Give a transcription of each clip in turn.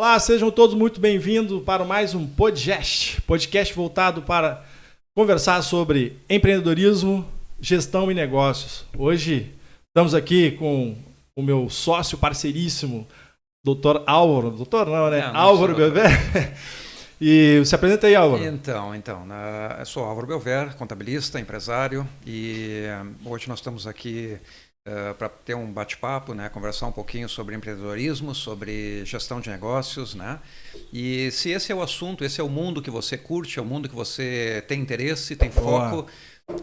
Olá, sejam todos muito bem-vindos para mais um podcast, podcast voltado para conversar sobre empreendedorismo, gestão e negócios. Hoje estamos aqui com o meu sócio parceiríssimo, doutor Álvaro, doutor não, né? Não, não Álvaro. Belver. E se apresenta aí, Álvaro. Então, então, eu sou Álvaro Belver, contabilista, empresário, e eh, hoje nós estamos aqui para ter um bate-papo, né, conversar um pouquinho sobre empreendedorismo, sobre gestão de negócios, né? E se esse é o assunto, esse é o mundo que você curte, é o mundo que você tem interesse, tem Boa. foco,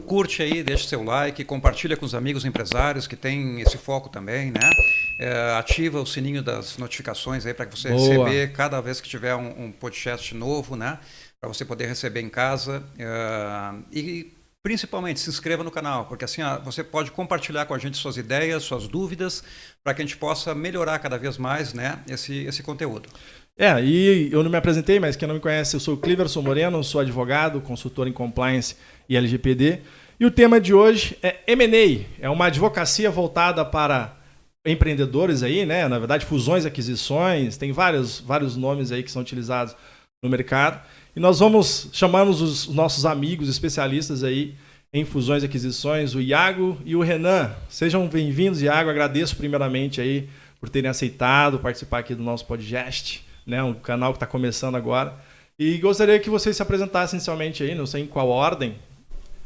curte aí, deixa seu like, compartilha com os amigos empresários que têm esse foco também, né? Eh, ativa o sininho das notificações aí para que você Boa. receber cada vez que tiver um, um podcast novo, né? Para você poder receber em casa. eh, e principalmente se inscreva no canal, porque assim ah, você pode compartilhar com a gente suas ideias, suas dúvidas, para que a gente possa melhorar cada vez mais né, esse, esse conteúdo. É, e eu não me apresentei, mas quem não me conhece, eu sou o Cleverson Moreno, sou advogado, consultor em compliance e LGPD. E o tema de hoje é M&A, é uma advocacia voltada para empreendedores aí, né? Na verdade, fusões, aquisições, tem vários, vários nomes aí que são utilizados no mercado. E nós vamos chamamos os nossos amigos especialistas aí em fusões e aquisições, o Iago e o Renan. Sejam bem-vindos, Iago. Agradeço primeiramente aí por terem aceitado participar aqui do nosso podcast, né? Um canal que está começando agora. E gostaria que vocês se apresentassem inicialmente aí, não sei em qual ordem.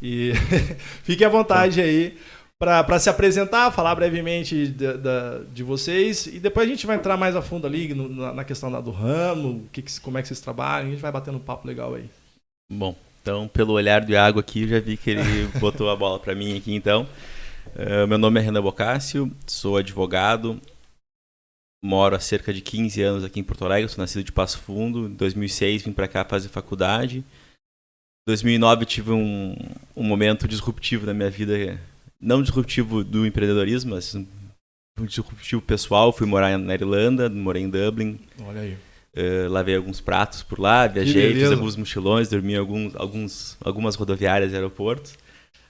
E fiquem à vontade aí para se apresentar, falar brevemente da- da- de vocês e depois a gente vai entrar mais a fundo ali no- na, na questão do ramo, que que- como é que vocês trabalham, a gente vai batendo um papo legal aí. Bom, então pelo olhar do Iago aqui, eu já vi que ele botou a bola para mim aqui então. Eh, meu nome é Renan Bocácio, sou advogado, moro há cerca de 15 anos aqui em Porto Alegre, sou nascido de Passo Fundo, em 2006 vim para cá fazer faculdade. Em 2009 eu tive um, um momento disruptivo na minha vida, não disruptivo do empreendedorismo, mas um disruptivo pessoal, fui morar na Irlanda, morei em Dublin, Olha aí. Uh, lavei alguns pratos por lá, viajei, fiz alguns mochilões, dormi em alguns, alguns, algumas rodoviárias e aeroportos.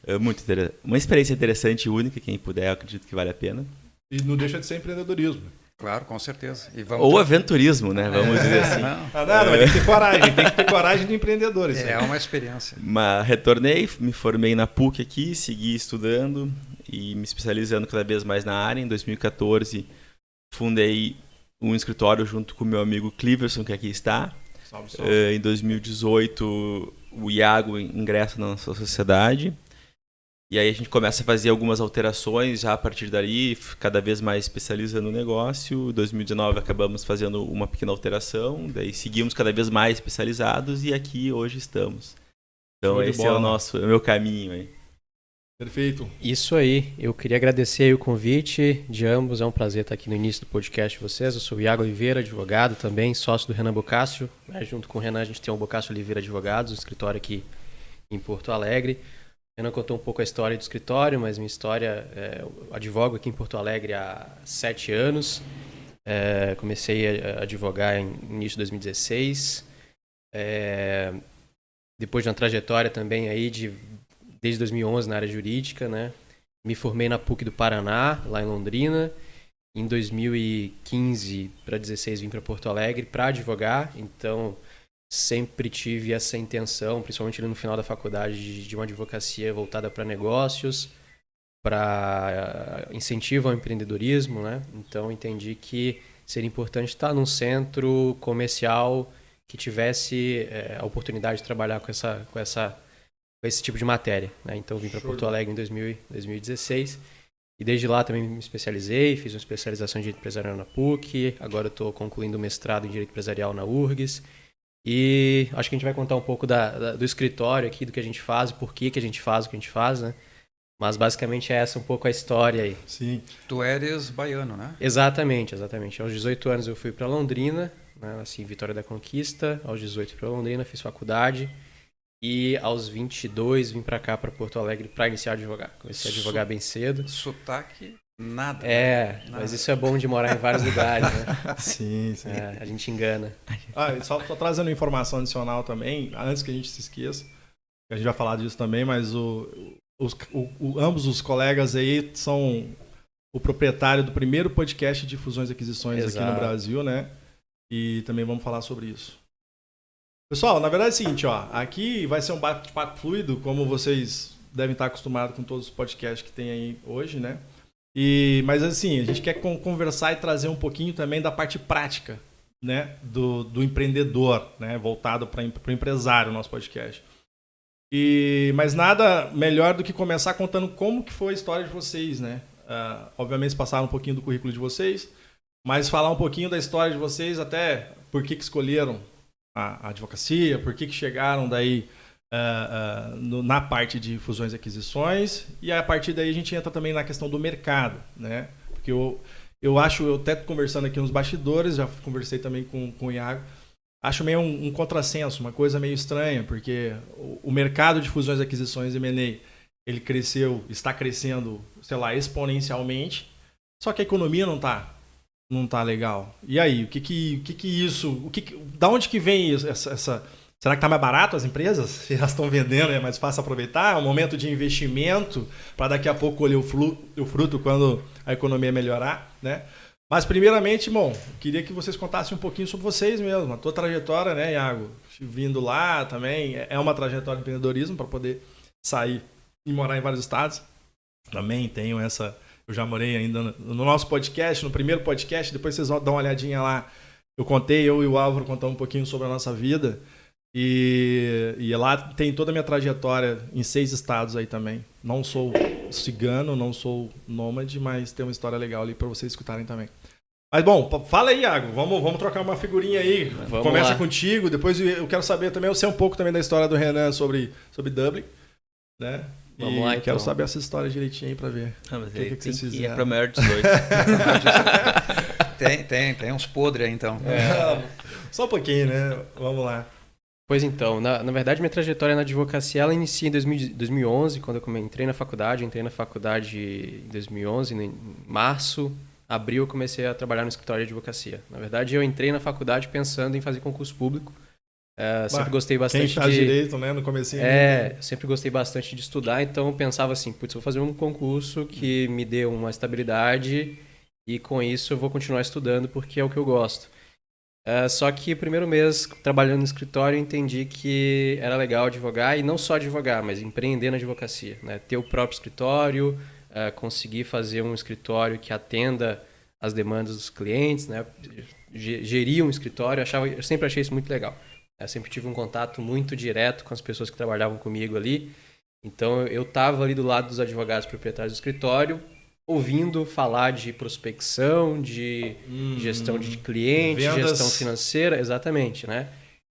Uh, muito. Uma experiência interessante e única, quem puder, acredito que vale a pena. E não deixa de ser empreendedorismo. Claro, com certeza. E vamos Ou aventurismo, né? Vamos dizer assim. Não, Ah, nada, mas tem que ter coragem, tem que ter coragem de empreendedor. Isso é aí. uma experiência. Mas retornei, me formei na PUC aqui, segui estudando e me especializando cada vez mais na área. Em 2014, fundei um escritório junto com o meu amigo Cleverson, que aqui está. Salve, salve. Eh, em 2018, o Iago ingressa na nossa sociedade. E aí a gente começa a fazer algumas alterações já a partir dali, cada vez mais especializando o negócio. Em 2019 acabamos fazendo uma pequena alteração, daí seguimos cada vez mais especializados e aqui hoje estamos. Então esse é o nosso, é o meu caminho aí. Perfeito. Isso aí, eu queria agradecer aí o convite de ambos, é um prazer estar aqui no início do podcast de vocês. Eu sou o Iago Oliveira, advogado também, sócio do Renan Bocácio. né? Junto com o Renan a gente tem o Bocácio Oliveira Advogados, um escritório aqui em Porto Alegre. Renan contou um pouco a história do escritório, mas minha história, é, advogo aqui em Porto Alegre há sete anos. É, comecei a advogar em início de 2016. É, depois de uma trajetória também aí de desde 2011 na área jurídica, né? Me formei na PUC do Paraná, lá em Londrina. Em 2015 para 16 vim para Porto Alegre para advogar, então sempre tive essa intenção, principalmente ali no final da faculdade, de, uma advocacia voltada para negócios, para incentivo ao empreendedorismo, né? Então entendi que seria importante estar num centro comercial que tivesse eh, a oportunidade de trabalhar com essa, com essa com esse tipo de matéria. Né? Então vim para Porto. Alegre em 2000 e 2016 e desde lá também me especializei, fiz uma especialização em Direito Empresarial na PUC, agora estou concluindo o mestrado em Direito Empresarial na URGS e acho que a gente vai contar um pouco da, da- do escritório aqui, do que a gente faz, por que, que a gente faz o que a gente faz, né? Mas basicamente é essa um pouco a história aí. Sim. Tu eres baiano, né? Exatamente, exatamente. Aos 18 anos eu fui para Londrina, né, nasci em Vitória da Conquista. Aos 18 para Londrina, fiz faculdade. E aos 22 vim para cá, para Porto Alegre, para iniciar a advogar. Comecei a advogar bem cedo. Sotaque, nada. né? É, Nada. mas isso é bom de morar em vários lugares, né? Sim, sim. É, a gente engana. Ah, só, só trazendo informação adicional também, antes que a gente se esqueça, a gente vai falar disso também, mas o, os- o- o- ambos os colegas aí são o proprietário do primeiro podcast de fusões e aquisições aqui no Exato. Brasil, né? E também vamos falar sobre isso. Pessoal, na verdade é o seguinte, ó, aqui vai ser um bate-papo fluido, como vocês devem estar acostumados com todos os podcasts que tem aí hoje, né? E, mas assim, a gente quer conversar e trazer um pouquinho também da parte prática, né, do, do empreendedor, né, voltado para o empresário, nosso podcast. E, mas nada melhor do que começar contando como que foi a história de vocês, né? Uh, obviamente passaram um pouquinho do currículo de vocês, mas falar um pouquinho da história de vocês, até por que, que escolheram a, a advocacia, por que, que chegaram daí uh, uh, no, na parte de fusões e aquisições, e a partir daí a gente entra também na questão do mercado, né? Porque eu, eu acho, eu até conversando aqui nos bastidores, já conversei também com, com o Iago, acho meio um, um contrassenso, uma coisa meio estranha, porque o, o mercado de fusões e aquisições M&A, ele cresceu, está crescendo, sei lá, exponencialmente, só que a economia não está não tá legal. E aí, o que que, o que, que isso, o que, da onde que vem essa, essa Será que está mais barato as empresas? Se elas estão vendendo, é mais fácil aproveitar? É um momento de investimento para daqui a pouco colher o, o fruto quando a economia melhorar, né? Mas, primeiramente, bom, queria que vocês contassem um pouquinho sobre vocês mesmo, a tua trajetória, né, Iago? Vindo lá também, é uma trajetória de empreendedorismo para poder sair e morar em vários estados. Também tenho essa. Eu já morei ainda no nosso podcast, no primeiro podcast, depois vocês dão uma olhadinha lá. Eu contei, eu e o Álvaro contamos um pouquinho sobre a nossa vida. E, e lá tem toda a minha trajetória em seis estados aí também. Não sou cigano, não sou nômade, mas tem uma história legal ali para vocês escutarem também. Mas bom, fala aí, Iago. Vamos, vamos trocar uma figurinha aí. Vamos Começa lá. contigo. Depois eu quero saber também, eu sei um pouco também da história do Renan sobre, sobre Dublin. Né? Vamos e lá, então. quero saber essa história direitinho aí pra ver. Ah, mas o que, que, que vocês fizeram? É pra maior de 18. tem, tem, tem uns podres aí então. É, só um pouquinho, né? Vamos lá. Pois então, na, na verdade minha trajetória na advocacia ela inicia em 2000, 2011, quando eu entrei na faculdade. Entrei na faculdade em 2011, em março, abril eu comecei a trabalhar no escritório de advocacia. Na verdade eu entrei na faculdade pensando em fazer concurso público. É, sempre gostei bastante quem faz de direito, né, no comecinho. É, sempre gostei bastante de estudar, então eu pensava assim, putz, vou fazer um concurso que me dê uma estabilidade e com isso eu vou continuar estudando porque é o que eu gosto. Uh, só que primeiro mês trabalhando no escritório entendi que era legal advogar e não só advogar, mas empreender na advocacia, né? Ter o próprio escritório, uh, conseguir fazer um escritório que atenda as demandas dos clientes, né? Gerir um escritório, achava, eu sempre achei isso muito legal. Eu sempre tive um contato muito direto com as pessoas que trabalhavam comigo ali. Então eu estava ali do lado dos advogados proprietários do escritório, ouvindo falar de prospecção, de hum, gestão de cliente, vendas. gestão financeira, exatamente, né?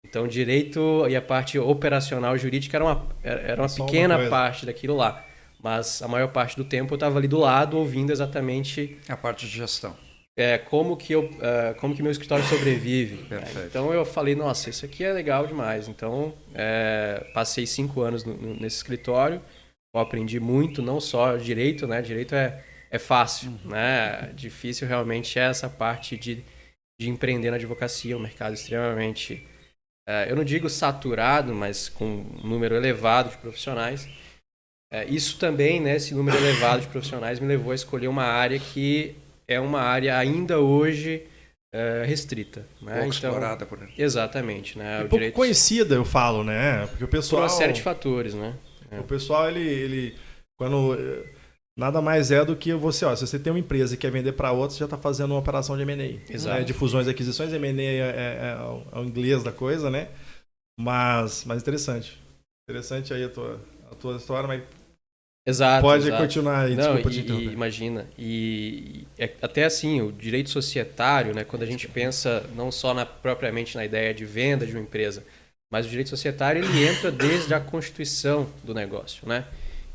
Então, direito e a parte operacional jurídica era uma, era uma pequena uma parte daquilo lá. Mas a maior parte do tempo eu estava ali do lado, ouvindo exatamente... A parte de gestão. É, como que eu uh, como que meu escritório sobrevive Perfeito. então eu falei nossa isso aqui é legal demais então é, passei cinco anos no, no, nesse escritório eu aprendi muito não só direito né direito é é fácil, uhum. né? Difícil realmente é essa parte de, de empreender na advocacia, um mercado extremamente, é, eu não digo saturado, mas com um número elevado de profissionais. É, isso também, né, esse número elevado de profissionais me levou a escolher uma área que é uma área ainda hoje é, restrita. Né? Pouco então, explorada por ele. Exatamente. Né? E pouco direito... conhecida, eu falo, né? Porque o pessoal... Por uma série de fatores, né? O pessoal, ele, ele quando Nada mais é do que você, ó, se você tem uma empresa e quer vender para outra, você já está fazendo uma operação de M&A. Exato. Né? De fusões e aquisições, M&A é, é, é, o, é, o inglês da coisa, né? Mas, mas interessante. Interessante aí a tua, a tua história, mas Exato, pode exato. continuar aí, Não, desculpa e, te e, Imagina, e, e é, até assim, o direito societário, né, quando a gente pensa não só na, propriamente na ideia de venda de uma empresa, mas o direito societário ele entra desde a constituição do negócio, né?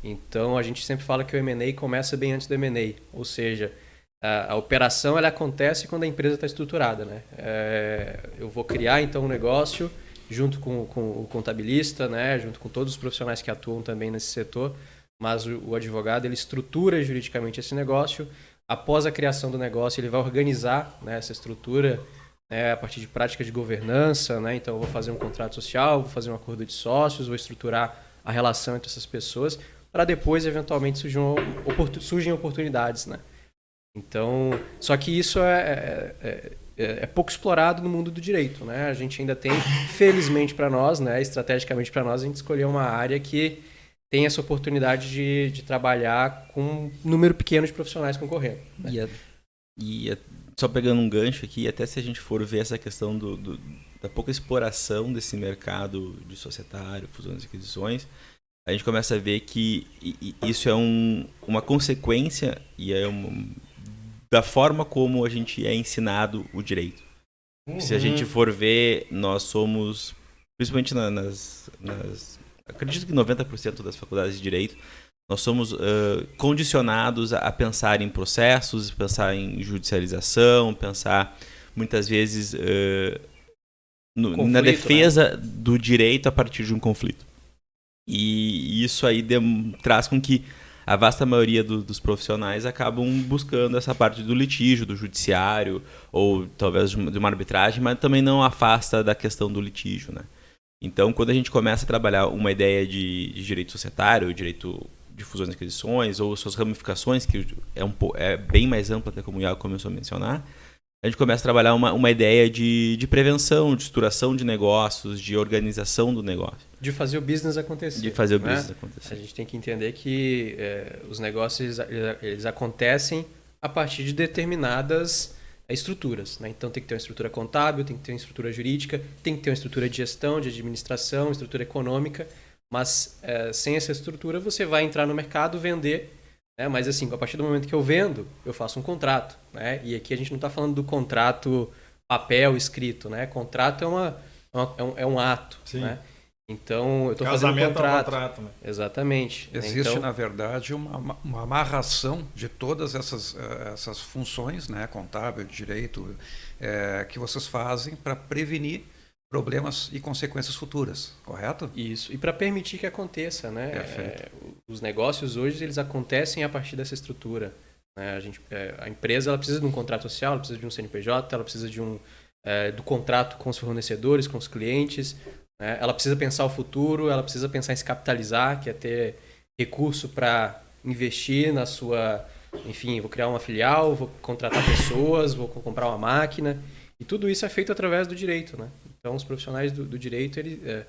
Então a gente sempre fala que o M&A começa bem antes do M&A, ou seja, a, a, operação ela acontece quando a empresa está estruturada, né? É, eu vou criar então um negócio junto com, com, o contabilista, né? Junto com todos os profissionais que atuam também nesse setor, mas o, o advogado ele estrutura juridicamente esse negócio. Após a criação do negócio, ele vai organizar né, essa estrutura né, a partir de práticas de governança, né? Então eu vou fazer um contrato social, vou fazer um acordo de sócios, vou estruturar a relação entre essas pessoas para depois, eventualmente, surgem, surgem oportunidades, né? Então, só que isso é, é, é, é pouco explorado no mundo do direito, né? A gente ainda tem, felizmente para nós, né, estrategicamente para nós, a gente escolheu uma área que tem essa oportunidade de, de trabalhar com um número pequeno de profissionais concorrendo. Né? E, a, e a, só pegando um gancho aqui, até se a gente for ver essa questão do, do, da pouca exploração desse mercado de societário, fusões e aquisições, a gente começa a ver que isso é um, uma consequência e é da forma como a gente é ensinado o direito. Uhum. Se a gente uhum. for ver, nós somos, principalmente nas, nas acredito que 90% das faculdades de direito, nós somos uh, condicionados a, pensar em processos, pensar em judicialização, pensar muitas vezes uh, no, conflito, na defesa né? do direito a partir de um conflito. E isso aí traz com que a vasta maioria do, dos profissionais acabam buscando essa parte do litígio, do judiciário, ou talvez de uma arbitragem, mas também não afasta da questão do litígio. Né? Então, quando a gente começa a trabalhar uma ideia de, de direito societário, direito de fusões e aquisições, ou suas ramificações, que é, um, é bem mais ampla, até como o Iago começou a mencionar, a gente começa a trabalhar uma, uma ideia de, de prevenção, de estruturação de negócios, de organização do negócio. De fazer o business acontecer. De fazer o né? business acontecer. A gente tem que entender que é, os negócios eles, eles acontecem a partir de determinadas estruturas. Né? Então tem que ter uma estrutura contábil, tem que ter uma estrutura jurídica, tem que ter uma estrutura de gestão, de administração, estrutura econômica. Mas é, sem essa estrutura você vai entrar no mercado, vender. Né? Mas assim, a partir do momento que eu vendo, eu faço um contrato. Né? E aqui a gente não está falando do contrato papel escrito. Né? Contrato é, uma, é, um, é um ato. Sim. Né? Então, eu estou fazendo um contrato. É um contrato né? Exatamente. Existe, então... na verdade, uma, uma amarração de todas essas, eh, essas funções, né, contábil, direito, é, que vocês fazem para prevenir problemas e consequências futuras, correto? Isso. E para permitir que aconteça, né? É, os negócios hoje eles acontecem a partir dessa estrutura. Né? A, gente, é, a empresa ela precisa de um contrato social, ela precisa de um CNPJ, ela precisa de um é, do contrato com os fornecedores, com os clientes, né? Ela precisa pensar o futuro, ela precisa pensar em se capitalizar, que é ter recurso para investir na sua. Enfim, vou criar uma filial, vou contratar pessoas, vou comprar uma máquina. E tudo isso é feito através do direito. Né? Então, os profissionais do, do direito, eles, é,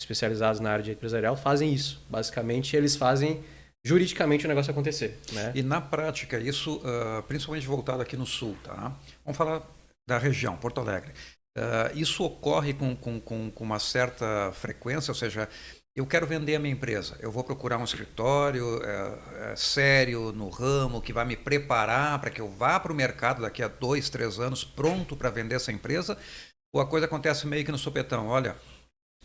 especializados na área de empresarial, fazem isso. Basicamente, eles fazem juridicamente o negócio acontecer. Né? E na prática, isso, uh, principalmente voltado aqui no Sul, tá? Vamos falar da região, Porto Alegre. Uh, isso ocorre com, com, com, com, uma certa frequência, ou seja, eu quero vender a minha empresa, eu vou procurar um escritório é, é, sério no ramo que vai me preparar para que eu vá para o mercado daqui a dois, três anos pronto para vender essa empresa, ou a coisa acontece meio que no sopetão, olha,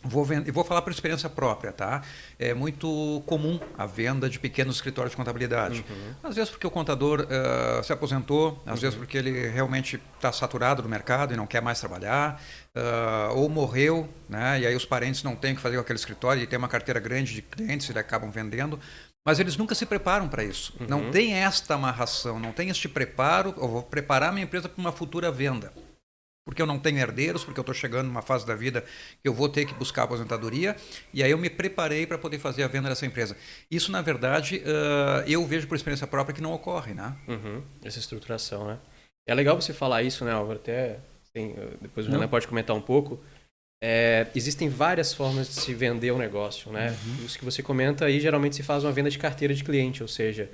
Vou, vender, vou falar por experiência própria, tá? É muito comum a venda de pequenos escritórios de contabilidade. Uhum. Às vezes porque o contador uh, se aposentou, às uhum. vezes porque ele realmente está saturado no mercado e não quer mais trabalhar, uh, ou morreu, né? E aí os parentes não têm que fazer com aquele escritório e tem uma carteira grande de clientes e acabam vendendo. Mas eles nunca se preparam para isso. Uhum. Não tem esta amarração, não tem este preparo. Eu vou preparar minha empresa para uma futura venda porque eu não tenho herdeiros, porque eu estou chegando numa fase da vida que eu vou ter que buscar aposentadoria, e aí eu me preparei para poder fazer a venda dessa empresa. Isso, na verdade, uh, eu vejo por experiência própria que não ocorre, né? Uhum. Essa estruturação, né? É legal você falar isso, né, Álvaro? Até, assim, depois o Renan pode comentar um pouco, é, existem várias formas de se vender um negócio, né? Uhum. Isso que você comenta aí, geralmente se faz uma venda de carteira de cliente, ou seja,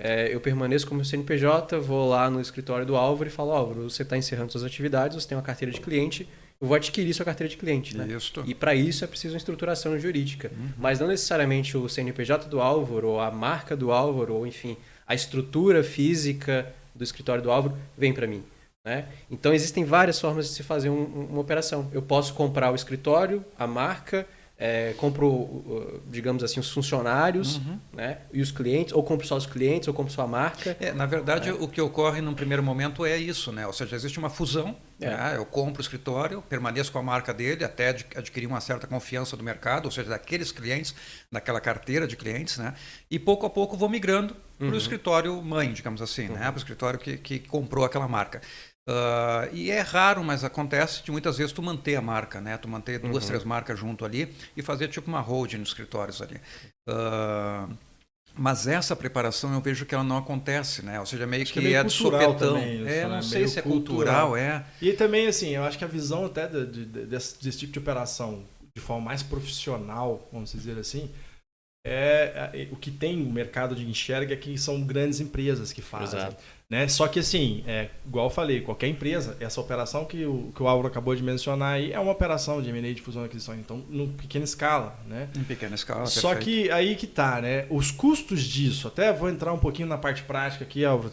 é, eu permaneço como CNPJ, vou lá no escritório do Álvaro e falo, Álvaro, você está encerrando suas atividades, você tem uma carteira de cliente, eu vou adquirir sua carteira de cliente, né? Isso. E para isso é preciso uma estruturação jurídica. Uhum. Mas não necessariamente o CNPJ do Álvaro, ou a marca do Álvaro, ou enfim, a estrutura física do escritório do Álvaro vem para mim. Né? Então existem várias formas de se fazer um, uma operação. Eu posso comprar o escritório, a marca, é, compro, digamos assim, os funcionários uhum. né? e os clientes, ou compro só os clientes, ou compro só a marca. É, na verdade, é. o que ocorre num primeiro momento é isso, né? ou seja, existe uma fusão. É. Né? Eu compro o escritório, permaneço com a marca dele até adquirir uma certa confiança do mercado, ou seja, daqueles clientes, daquela carteira de clientes, né? e pouco a pouco vou migrando uhum. para o escritório mãe, digamos assim, né? uhum. né? para o escritório que, que comprou aquela marca. Uh, e é raro, mas acontece de muitas vezes tu manter a marca, né? Tu manter duas, uhum. três marcas junto ali e fazer tipo uma holding nos escritórios ali. Uh, Mas essa preparação eu vejo que ela não acontece, né? Ou seja, meio Acho que, é meio é de sopetão. também isso, é, né? não sei Meio se é cultural. cultural, é. E também, assim, eu acho que a visão até de- de- desse, desse tipo de operação de forma mais profissional, vamos dizer assim, é, é- o que tem o mercado de enxerga é que são grandes empresas que fazem. Exato. Né? Só que assim, é, igual eu falei, qualquer empresa, essa operação que o, que o Álvaro acabou de mencionar aí é uma operação de M&A de fusão e aquisição, então, em pequena escala, né? Em pequena escala, Só perfeito. que aí que tá, né? Os custos disso, até vou entrar um pouquinho na parte prática aqui, Álvaro.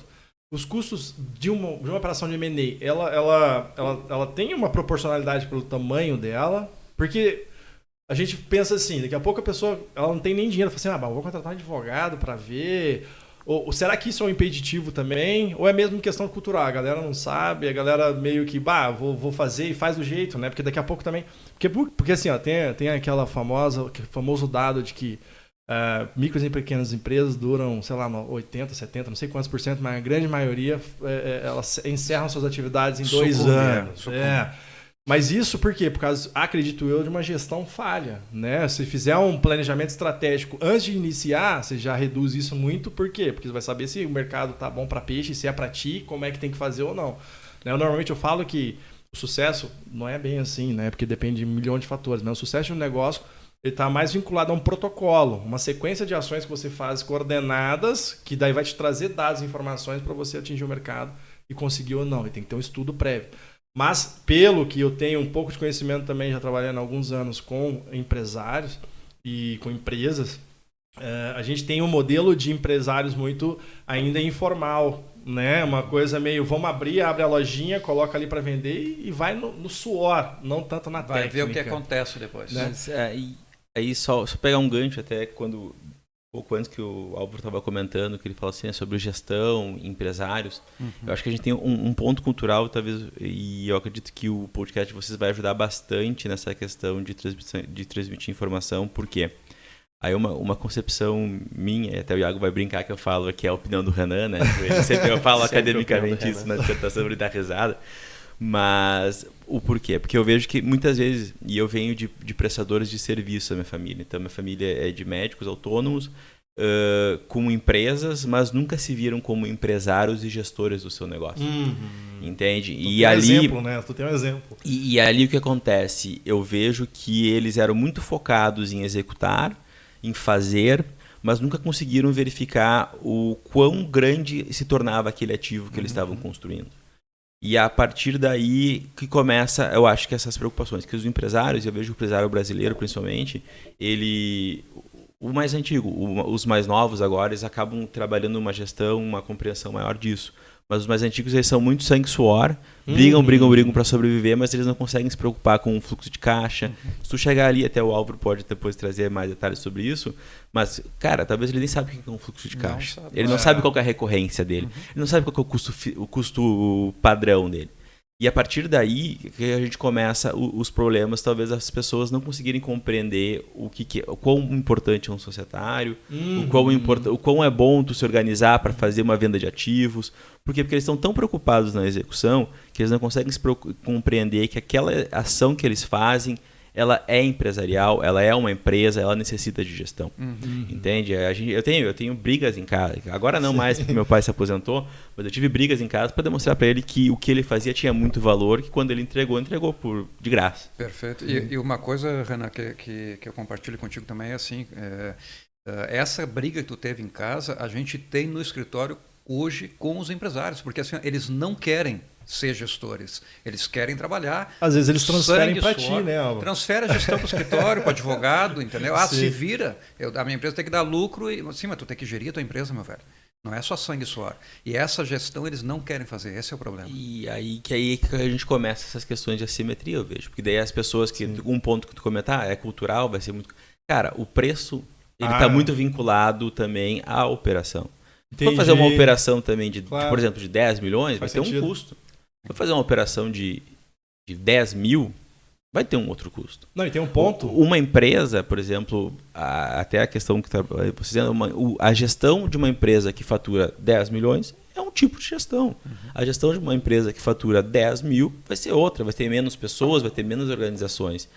Os custos de uma, de uma operação de M&A, ela, ela, ela, ela tem uma proporcionalidade pelo tamanho dela, porque a gente pensa assim, daqui a pouco a pessoa ela não tem nem dinheiro, fala assim, ah, mas vou contratar um advogado para ver. Ou, ou será que isso é um impeditivo também? Ou é mesmo questão cultural? A galera não sabe, a galera meio que, bah, vou, vou fazer e faz do jeito, né? Porque daqui a pouco também. Porque, porque assim, ó, tem, tem aquela famosa, aquele famoso dado de que ah, micros e pequenas empresas duram, sei lá, 80, 70, não sei quantos por cento, mas a grande maioria é, elas encerram suas atividades em dois é, anos. É. Mas isso por quê? Por causa, acredito eu, de uma gestão falha. Né? Se fizer um planejamento estratégico antes de iniciar, você já reduz isso muito. Por quê? Porque você vai saber se o mercado tá bom para peixe, se é para ti, como é que tem que fazer ou não. Né? Eu, normalmente eu falo que o sucesso não é bem assim, né? Porque depende de um milhão de fatores. Mas o sucesso de um negócio está mais vinculado a um protocolo, uma sequência de ações que você faz coordenadas, que daí vai te trazer dados e informações para você atingir o mercado e conseguir ou não. E tem que ter um estudo prévio. Mas, pelo que eu tenho um pouco de conhecimento também, já trabalhando há alguns anos com empresários e com empresas, eh, a gente tem um modelo de empresários muito ainda informal, né? Uma coisa meio, vamos abrir, abre a lojinha, coloca ali para vender e, vai no, no suor, não tanto na Vai técnica. ver o que acontece depois. Né? Mas, é, e aí só, só pegar um gancho até quando pouco antes que o Álvaro estava comentando que ele falou assim né, sobre gestão, empresários. Uhum. Eu acho que a gente tem um, um ponto cultural talvez e eu acredito que o podcast de vocês vai ajudar bastante nessa questão de transmissão, de transmitir informação. Por quê? Aí uma, uma concepção minha, e até o Iago vai brincar que eu falo que é a opinião do Renan, né? Ele sempre eu falo academicamente isso na dissertação ele dá risada. Mas o porquê? Porque eu vejo que muitas vezes, e eu venho de, de prestadores de serviço da minha família, então minha família é de médicos autônomos, ãh, com empresas, mas nunca se viram como empresários e gestores do seu negócio. Uhum. Entende? Tu E tem um ali, exemplo, né? Tu tem um exemplo. e, e ali o que acontece? Eu vejo que eles eram muito focados em executar, em fazer, mas nunca conseguiram verificar o quão grande se tornava aquele ativo que eles estavam construindo. E a partir daí que começa, eu acho que essas preocupações, que os empresários, eu vejo o empresário brasileiro principalmente, ele o mais antigo, o- os mais novos agora, eles acabam trabalhando uma gestão, uma compreensão maior disso. Mas os mais antigos eles são muito sangue suor, brigam, Uhum. brigam, brigam para sobreviver, mas eles não conseguem se preocupar com o fluxo de caixa. Uhum. Se tu chegar ali, até o Álvaro pode depois trazer mais detalhes sobre isso, mas, cara, talvez ele nem sabe o que é um fluxo de Não caixa. sabe. ele não É. sabe qual é a recorrência dele. Ele não sabe qual é o custo, o custo padrão dele. E a partir daí que a gente começa os problemas, talvez as pessoas não conseguirem compreender o que, que é, o quão importante é um societário, o, quão importa, o quão é bom tu se organizar para fazer uma venda de ativos. Por quê? Porque eles estão tão preocupados na execução que eles não conseguem compreender que aquela ação que eles fazem ela é empresarial, ela é uma empresa, ela necessita de gestão. Uhum. Entende? A gente, eu, tenho, eu tenho brigas em casa. Agora não mais, porque meu pai se aposentou, mas eu tive brigas em casa para demonstrar para ele que o que ele fazia tinha muito valor, que quando ele entregou, entregou por de graça. Perfeito. E, e uma coisa, Renan, que, que, que eu compartilho contigo também é assim: é, é, essa briga que tu teve em casa, a gente tem no escritório hoje com os empresários, porque assim, eles não querem ser gestores, eles querem trabalhar. Às vezes eles transferem para ti, né, Álvaro? Transfere a gestão para o escritório, para o advogado, entendeu? Ah, Sim. se vira, eu, a minha empresa tem que dar lucro, e, sim, mas tu tem que gerir a tua empresa, meu velho. Não é só sangue e suor. E essa gestão eles não querem fazer, esse é o problema. E aí que aí que a gente começa essas questões de assimetria, eu vejo. Porque daí as pessoas que. Um ponto que tu comentar é cultural, vai ser muito. Cara, o preço ele Ah. está muito vinculado também à operação. Entendi. fazer uma operação também de, de, Claro. por exemplo, de 10 milhões, Faz vai ter sentido. um custo. For fazer uma operação de, de 10 mil, vai ter um outro custo. Não, e tem um ponto. Uma empresa, por exemplo, a- até a questão que tá, vocês dizendo, uma- o- a gestão de uma empresa que fatura 10 milhões é um tipo de gestão. A gestão de uma empresa que fatura 10 mil vai ser outra, vai ter menos pessoas, vai ter menos organizações.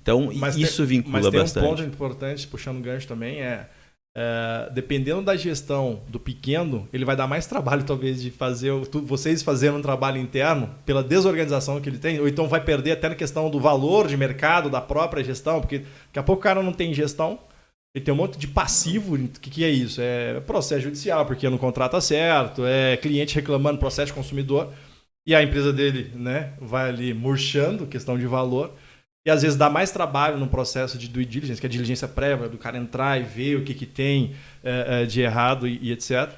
Então, Mas isso tem, vincula mas tem bastante. um ponto importante, puxando o gancho também, é é, dependendo da gestão do pequeno, ele vai dar mais trabalho, talvez, de fazer tu, vocês fazerem um trabalho interno pela desorganização que ele tem, ou então vai perder até na questão do valor de mercado da própria gestão, porque daqui a pouco o cara não tem gestão, ele tem um monte de passivo. O que, que é isso? É processo judicial, porque não contrata certo, é cliente reclamando, processo de consumidor, e a empresa dele né, vai ali murchando, questão de valor. E às vezes dá mais trabalho no processo de due diligence, que é a diligência prévia, do cara entrar e ver o que, que tem é, de errado e, e etc.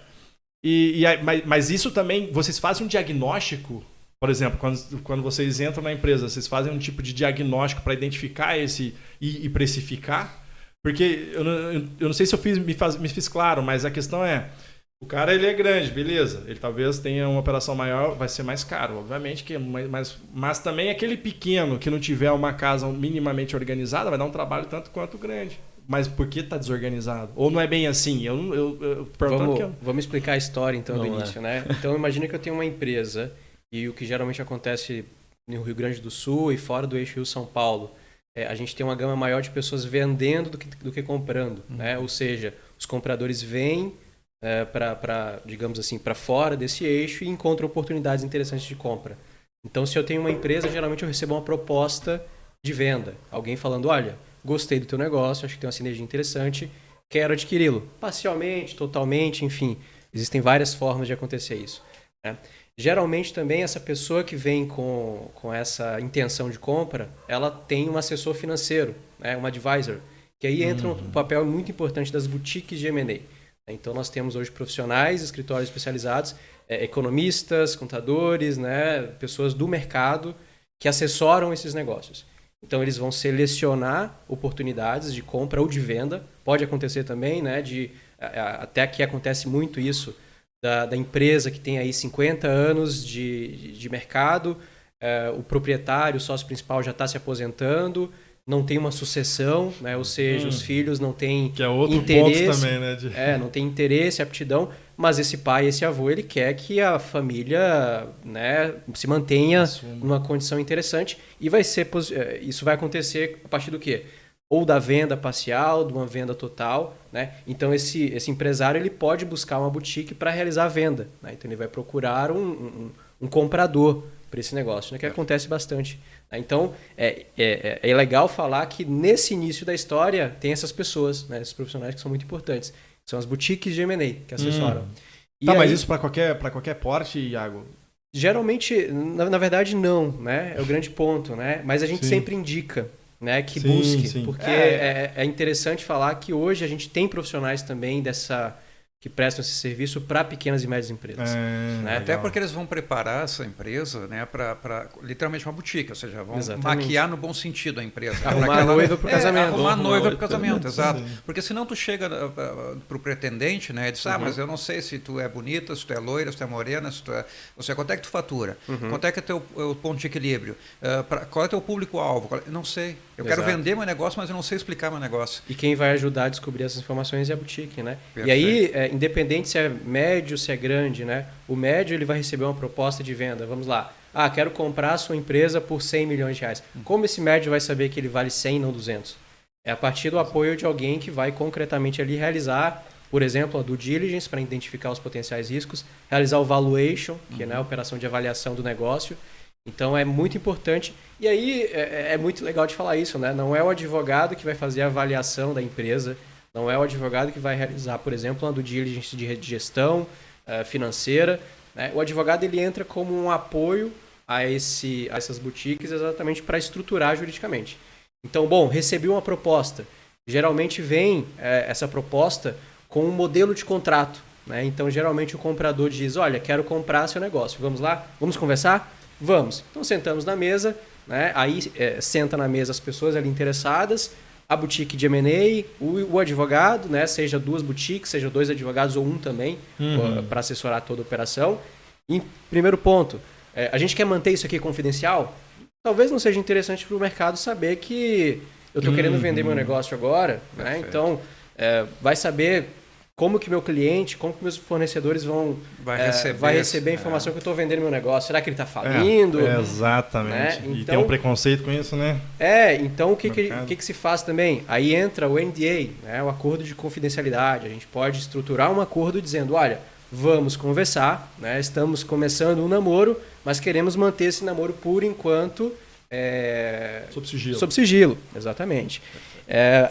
E, e, mas, mas isso também, vocês fazem um diagnóstico, por exemplo, quando, quando vocês entram na empresa, vocês fazem um tipo de diagnóstico para identificar esse e, e, precificar? Porque eu não, eu não sei se eu fiz, me, faz, me fiz claro, mas a questão é, o cara ele é grande, beleza. Ele talvez tenha uma operação maior, vai ser mais caro, obviamente que, mas, mas também aquele pequeno que não tiver uma casa minimamente organizada vai dar um trabalho tanto quanto o grande. Mas por que está desorganizado? Ou não é bem assim? Eu, eu, eu vamos, eu... vamos explicar a história então do início, né? Então imagina que eu tenho uma empresa e o que geralmente acontece no Rio Grande do Sul e fora do eixo Rio São Paulo, é, a gente tem uma gama maior de pessoas vendendo do que, do que comprando, uhum. né? Ou seja, os compradores vêm é, para, digamos assim, para fora desse eixo e encontra oportunidades interessantes de compra. Então, se eu tenho uma empresa, geralmente eu recebo uma proposta de venda. Alguém falando, olha, gostei do teu negócio, acho que tem uma sinergia interessante, quero adquiri-lo. Parcialmente, totalmente, enfim. Existem várias formas de acontecer isso. Né? Geralmente também essa pessoa que vem com, com essa intenção de compra, ela tem um assessor financeiro, né? um advisor, que aí entra uhum. um papel muito importante das boutiques de M&A. Então, nós temos hoje profissionais, escritórios especializados, é, economistas, contadores, né, pessoas do mercado que assessoram esses negócios. Então, eles vão selecionar oportunidades de compra ou de venda. Pode acontecer também, né, de, até aqui acontece muito isso, da, da empresa que tem aí 50 anos de, de mercado, é, o proprietário, o sócio principal já está se aposentando, não tem uma sucessão, né? ou seja, hum. os filhos não têm que é outro interesse, ponto também, né? De... É, não tem interesse, aptidão, mas esse pai, esse avô, ele quer que a família, né, se mantenha Assuma. numa condição interessante e vai ser é, isso vai acontecer a partir do quê? Ou da venda parcial, de uma venda total, né? Então esse esse empresário ele pode buscar uma boutique para realizar a venda, né? Então ele vai procurar um, um, um comprador para esse negócio, né? Que é. acontece bastante Tá? Então, é, é, é, legal falar que nesse início da história tem essas pessoas, né, esses profissionais que são muito importantes. São as boutiques de M&A que assessoram. Hum. Tá, aí, mas isso para qualquer, qualquer porte, Iago? Geralmente, na, na, verdade, não, né? É o grande ponto, né? Mas a gente sim. sempre indica né, que sim, busque, sim. porque é. é, é interessante falar que hoje a gente tem profissionais também dessa que prestam esse serviço para pequenas e médias empresas. É, né? Até porque eles vão preparar essa empresa né, para literalmente uma boutique, ou seja, vão Exatamente. maquiar no bom sentido a empresa. Arrumar a noiva para o é, casamento. Arrumar a noiva para o casamento, exato. Porque senão tu chega uh, uh, para o pretendente né, e diz, ah, uhum. mas eu não sei se tu é bonita, se tu é loira, se tu é morena, se tu é... Ou seja, quanto é que tu fatura? Uhum. Quanto é que é teu o ponto de equilíbrio? Uh, pra, qual é teu público-alvo? Não sei. Eu Exato. quero vender meu negócio, mas eu não sei explicar meu negócio. E quem vai ajudar a descobrir essas informações é a boutique, né? Perfeito. E aí, é, independente se é médio, se é grande, né? O médio ele vai receber uma proposta de venda. Vamos lá. Ah, quero comprar a sua empresa por 100 milhões de reais. Hum. Como esse médio vai saber que ele vale 100 não 200? É a partir do apoio de alguém que vai concretamente ali realizar, por exemplo, a due diligence para identificar os potenciais riscos, realizar o valuation, que uhum. né, a operação de avaliação do negócio, então é muito importante. E aí é, é, é, muito legal de falar isso, né? Não é o advogado que vai fazer a avaliação da empresa, não é o advogado que vai realizar, por exemplo, uma do diligence de gestão uh, financeira. Né? O advogado ele entra como um apoio a, esse, a essas boutiques exatamente para estruturar juridicamente. Então, bom, recebi uma proposta. Geralmente vem é, essa proposta com um modelo de contrato. Né? Então, geralmente o comprador diz: Olha, quero comprar seu negócio. Vamos lá? Vamos conversar? Vamos. Então sentamos na mesa, né? aí é, senta na mesa as pessoas ali interessadas, a boutique de M&A, o, o, advogado, né? seja duas boutiques, seja dois advogados ou um também, uhum. para assessorar toda a operação. E, primeiro ponto, é, a gente quer manter isso aqui confidencial? Talvez não seja interessante para o mercado saber que eu estou uhum. querendo vender meu negócio agora, né? então é, vai saber como que meu cliente, como que meus fornecedores vão Vai é, receber vai esse- receber a informação é. que eu estou vendendo meu negócio. Será que ele está falindo? É, exatamente. né? E tem Então- um preconceito com isso, né? É, então o que, que, que, que se faz também? Aí entra o NDA, né, o acordo de confidencialidade. A gente pode estruturar um acordo dizendo, olha, vamos conversar, né, estamos começando um namoro, mas queremos manter esse namoro por enquanto é, Sob sigilo. sob sigilo, exatamente. É,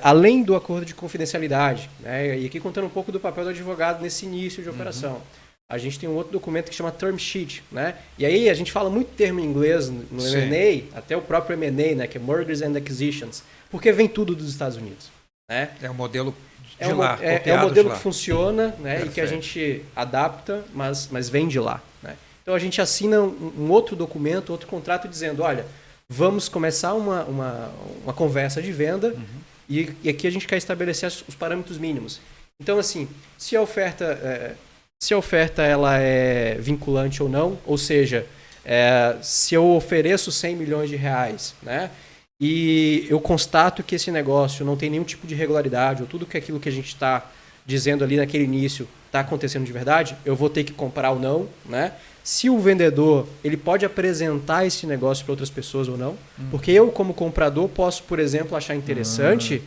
além do acordo de confidencialidade, né, e aqui contando um pouco do papel do advogado nesse início de operação. A gente tem um outro documento que chama term sheet, né? E aí a gente fala muito termo em inglês no. M&A, até o próprio M&A, né, que é Mergers and Acquisitions, porque vem tudo dos Estados Unidos, né? É o modelo de É, um, lá, é, é um modelo que funciona, né, e que a gente adapta, mas, mas vem de lá, né? Então a gente assina um, um outro documento, outro contrato dizendo, olha, vamos começar uma, uma, uma conversa de venda Uhum. e, e aqui a gente quer estabelecer os parâmetros mínimos. Então, assim, se a oferta, é, se a oferta ela é vinculante ou não, ou seja, é, se eu ofereço 100 milhões de reais, né, e eu constato que esse negócio não tem nenhum tipo de irregularidade, ou tudo que aquilo que a gente está dizendo ali naquele início está acontecendo de verdade, eu vou ter que comprar ou não, né? Se o vendedor ele pode apresentar esse negócio para outras pessoas ou não, porque eu como comprador posso, por exemplo, achar interessante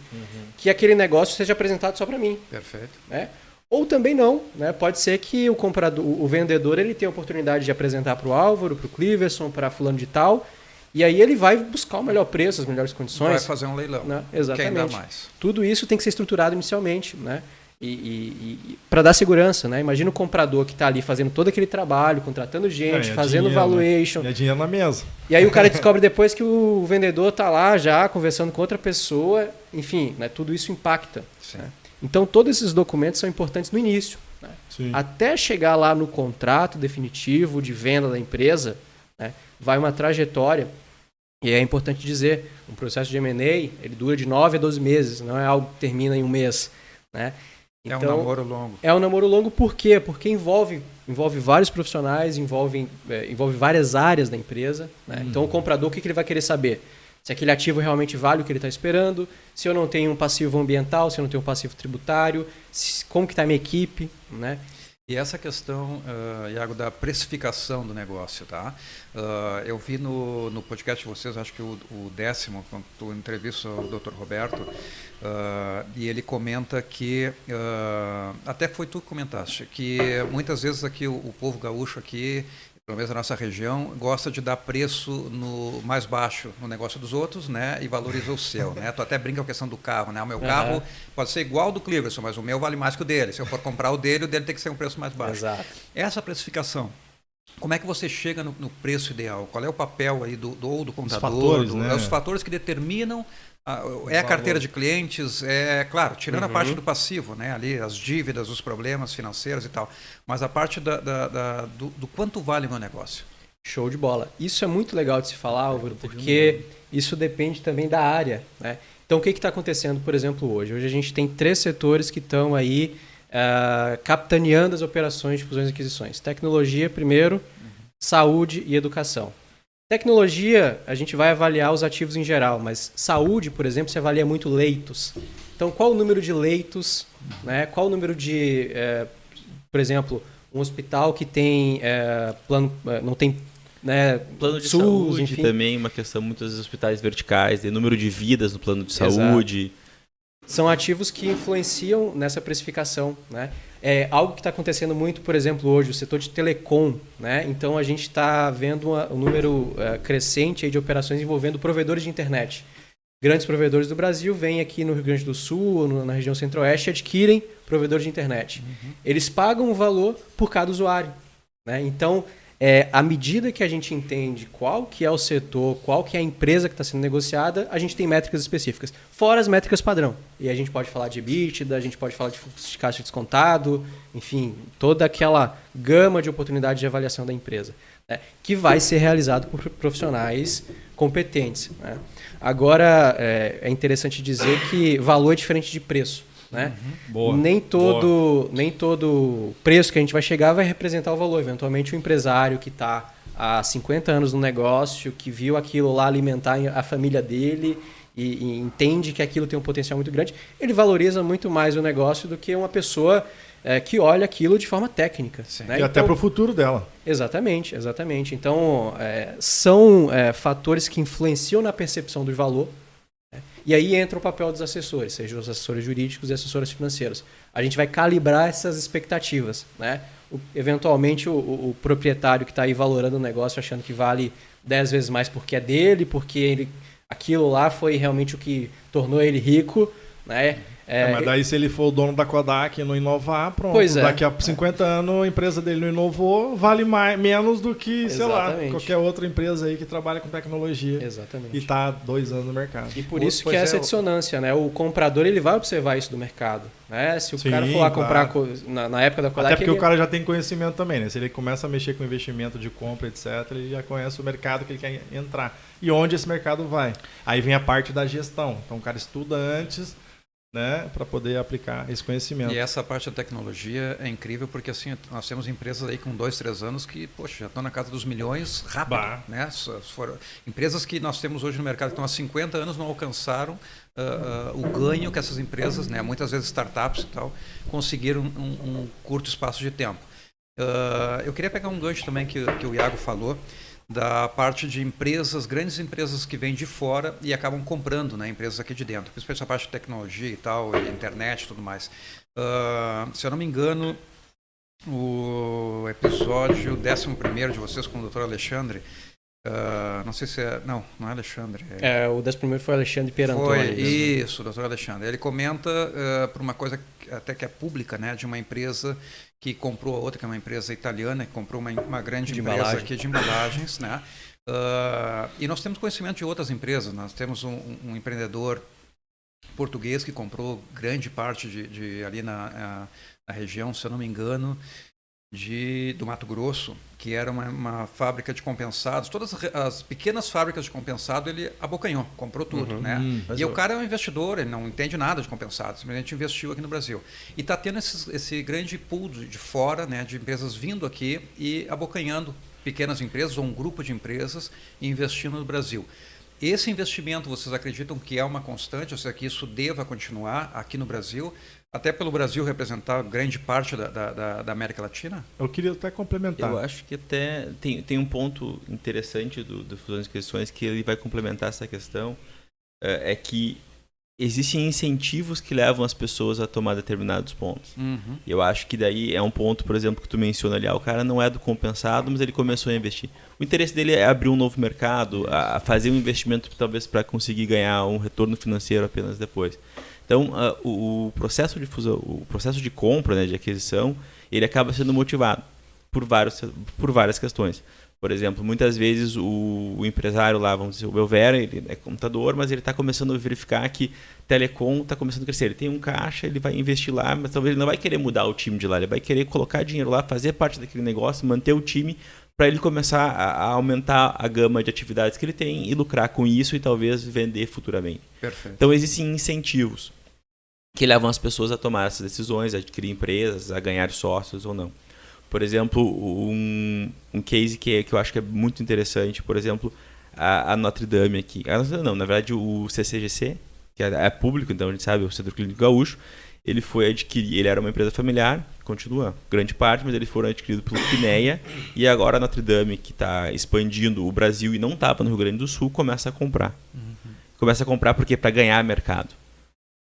que aquele negócio seja apresentado só para mim, Perfeito. né? Ou também não, né? Pode ser que o comprador, o vendedor, ele tenha a oportunidade de apresentar para o Álvaro, para o Cleverson, para fulano de tal, e aí ele vai buscar o melhor preço, as melhores Vai condições. fazer um leilão. Né? Quem dá Exatamente. mais? Tudo isso tem que ser estruturado inicialmente, né? E, para dar segurança, né? Imagina o comprador que está ali fazendo todo aquele trabalho, contratando gente, É, é fazendo dinheiro, né? valuation. E é dinheiro na mesa. E aí o cara descobre depois que o vendedor está lá já conversando com outra pessoa. Enfim, né? tudo isso impacta. Né? Então todos esses documentos são importantes no início. né? Até chegar lá no contrato definitivo de venda da empresa, né, vai uma trajetória. E é importante dizer, um processo de M&A, ele dura de 9 a 12 meses, não é algo que termina em um mês. Né? É um namoro longo. É um namoro longo por quê? Porque envolve, envolve vários profissionais, envolve, é, envolve várias áreas da empresa. né? Então o comprador, o que, que ele vai querer saber? Se aquele ativo realmente vale o que ele está esperando, se eu não tenho um passivo ambiental, se eu não tenho um passivo tributário, se- como que está a minha equipe, né? E essa questão, ah, Iago, da precificação do negócio, tá? Ah, eu vi no, no podcast de vocês, acho que o, o décimo, quando tu entrevista o Dr. Roberto, ah, e ele comenta que, até foi tu que comentaste, que muitas vezes aqui o, o povo gaúcho aqui, pelo menos na nossa região, gosta de dar preço no mais baixo no negócio dos outros, né? E valoriza o seu, né? Tu até brinca com a questão do carro, né? O meu carro pode ser igual ao do Cleverson, mas o meu vale mais que o dele. Se eu for comprar o dele, o dele tem que ser um preço mais baixo. Exato. Essa precificação, como é que você chega no, no preço ideal? Qual é o papel aí do, do, ou do contador? fatores, do- né? é Os fatores que determinam. A- é a carteira de clientes, é claro, tirando a Uhum. parte do passivo, né? Ali as dívidas, os problemas financeiros e tal. Mas a parte da, da- da- do, do quanto vale o meu negócio. Show de bola. Isso é muito legal de se falar, Álvaro, porque isso depende também da área. Né? Então, o que está acontecendo, por exemplo, hoje? Hoje a gente tem três setores que estão aí ah, capitaneando as operações de fusões e aquisições. Tecnologia, primeiro, saúde e educação. Tecnologia, a gente vai avaliar os ativos em geral, mas saúde, por exemplo, se avalia muito leitos. Então, qual o número de leitos? Né? Qual o número de, eh, por exemplo, um hospital que tem eh, plano, eh, não tem né, Plano de SUS, saúde enfim. também, uma questão muitas vezes hospitais verticais, de número de vidas no plano de Exato. saúde. são ativos que influenciam nessa precificação, né? É algo que está acontecendo muito, por exemplo, hoje, o setor de telecom, né? Então a gente está vendo uma- um número eh, crescente de operações envolvendo provedores de internet. Grandes provedores do Brasil vêm aqui no Rio Grande do Sul, ou no- na região centro-oeste, e adquirem provedores de internet. Eles pagam um valor por cada usuário, né? Então é, à medida que a gente entende qual que é o setor, qual que é a empresa que está sendo negociada, a gente tem métricas específicas. Fora as métricas padrão. E a gente pode falar de EBITDA, a gente pode falar de fluxo de caixa descontado, enfim, toda aquela gama de oportunidades de avaliação da empresa. né, que vai ser realizado por profissionais competentes. né. Agora, é, é interessante dizer que valor é diferente de preço. Né? Boa. Nem todo, nem todo preço que a gente vai chegar vai representar o valor. Eventualmente, o empresário que está há 50 anos no negócio, que viu aquilo lá alimentar a família dele e, e entende que aquilo tem um potencial muito grande, ele valoriza muito mais o negócio do que uma pessoa é, que olha aquilo de forma técnica. Né? E até Então- para o futuro dela. Exatamente, exatamente. Então, é, são é, fatores que influenciam na percepção do valor. E aí entra o papel dos assessores, seja os assessores jurídicos e assessores financeiros. A gente vai calibrar essas expectativas. Né? O- eventualmente, o, o- o proprietário que está aí valorando o negócio, achando que vale 10 vezes mais porque é dele, porque ele, aquilo lá foi realmente o que tornou ele rico. Né? É, mas daí se ele for o dono da Kodak e não inovar, pronto. Pois é. Daqui a 50 anos a empresa dele não inovou, vale mais, menos do que, sei lá, Exatamente. qualquer outra empresa aí que trabalha com tecnologia Exatamente. e está dois anos no mercado. E por Pois isso que é, é essa dissonância, né? O comprador ele vai observar isso do mercado, né? Se o Sim, cara for lá comprar claro. co- na, na época da Kodak, Até porque ele- o cara já tem conhecimento também, né? Se ele começa a mexer com investimento de compra, etc., ele já conhece o mercado que ele quer entrar. E onde esse mercado vai. Aí vem a parte da gestão. Então o cara estuda antes, né, para poder aplicar esse conhecimento. E essa parte da tecnologia é incrível porque assim nós temos empresas aí com dois, três anos que poxa, já estão na casa dos milhões rápido, Bah. né? Foram, empresas que nós temos hoje no mercado que estão há 50 anos não alcançaram ah, ah, o ganho que essas empresas, né, muitas vezes startups e tal, conseguiram em um, um curto espaço de tempo. Ah, eu queria pegar um gancho também que, que o Iago falou da parte de empresas, grandes empresas que vêm de fora e acabam comprando, né, empresas aqui de dentro, principalmente essa parte de tecnologia e tal, e internet e tudo mais. Ah, se eu não me engano, o episódio 11 de vocês com o Dr. Alexandre, ah, não sei se é. Não, não é Alexandre. É, o das primeiros foi Alexandre Foi, Perantoni. isso, doutor Alexandre. Ele comenta uh, por uma coisa que- até que é pública, né, de uma empresa que comprou a outra, que é uma empresa italiana, que comprou uma, uma grande De empresa embalagem. aqui de embalagens, né? Uh, e nós temos conhecimento de outras empresas. Nós temos um, um empreendedor português que comprou grande parte de, de ali na, na região, se eu não me engano, de, do Mato Grosso, que era uma, uma fábrica de compensados. Todas as pequenas fábricas de compensado ele abocanhou, comprou tudo, Uhum. né? Hum, e eu- o cara é um investidor, ele não entende nada de compensado, simplesmente investiu aqui no Brasil. E está tendo esses- esse grande pool de fora, né, de empresas vindo aqui e abocanhando pequenas empresas ou um grupo de empresas e investindo no Brasil. Esse investimento, vocês acreditam que é uma constante, ou seja, que isso deva continuar aqui no Brasil, até pelo Brasil representar grande parte da, da- da- América Latina? Eu queria até complementar. Eu acho que até tem, tem um ponto interessante do, do Fusões e Questões que ele vai complementar essa questão, é, é que existem incentivos que levam as pessoas a tomar determinados pontos. E eu acho que daí é um ponto, por exemplo, que tu menciona ali, ah, o cara não é do compensado, mas ele começou a investir. O interesse dele é abrir um novo mercado, a fazer um investimento talvez para conseguir ganhar um retorno financeiro apenas depois. Então, ah, o, o processo de fusão, o processo de compra, né, de aquisição, ele acaba sendo motivado por vários por várias questões. Por exemplo, muitas vezes o, o empresário lá, vamos dizer, o Belvera, ele é computador, mas ele está começando a verificar que telecom está começando a crescer. Ele tem um caixa, ele vai investir lá, mas talvez ele não vai querer mudar o time de lá, ele vai querer colocar dinheiro lá, fazer parte daquele negócio, manter o time para ele começar a, aumentar a gama de atividades que ele tem e lucrar com isso e talvez vender futuramente. Perfeito. Então existem incentivos que levam as pessoas a tomar essas decisões, a adquirir empresas, a ganhar sócios ou não. Por exemplo, um, um case que, que eu acho que é muito interessante, por exemplo, a, a Notre Dame aqui. A Notre Dame não, na verdade o CCGC, que é, é público, então a gente sabe, o Centro Clínico Gaúcho, ele foi adquirido, ele era uma empresa familiar, continua grande parte, mas ele foi adquirido pelo Quineia e agora a Notre Dame, que está expandindo o Brasil e não estava no Rio Grande do Sul, começa a comprar. Começa a comprar porque para ganhar mercado.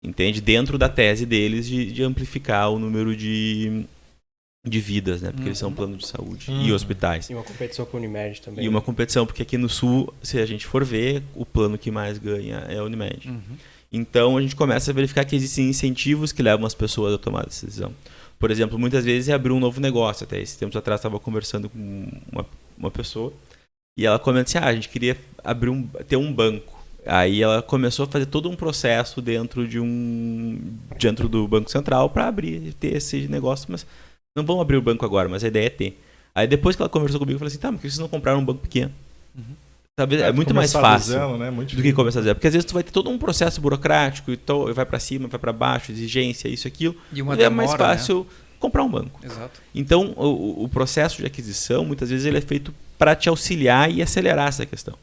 Entende? Dentro da tese deles de, de amplificar o número de, de vidas, né? Porque eles são um plano de saúde e Uhum. hospitais. E uma competição com o Unimed também. E uma competição, porque aqui no Sul, se a gente for ver, o plano que mais ganha é a Unimed. Uhum. Então a gente começa a verificar que existem incentivos que levam as pessoas a tomar essa decisão. Por exemplo, muitas vezes é abrir um novo negócio. Até esses tempos atrás estava conversando com uma, uma pessoa e ela comenta assim: ah, a gente queria abrir um, ter um banco. Aí ela começou a fazer todo um processo dentro de um dentro do Banco Central para abrir ter esse negócio, mas não vamos abrir o banco agora, mas a ideia é ter. Aí depois que ela conversou comigo, eu falei assim: tá, mas por que vocês não compraram um banco pequeno? Uhum. Talvez é, muito mais fácil zero, né? Muito do que começar a zero. Porque às vezes tu vai ter todo um processo burocrático e to- vai para cima, vai para baixo, exigência, isso, aquilo. E uma é mais demora, né? fácil comprar um banco. Exato. Então, o, o processo de aquisição, muitas vezes, ele é feito para te auxiliar e acelerar essa questão.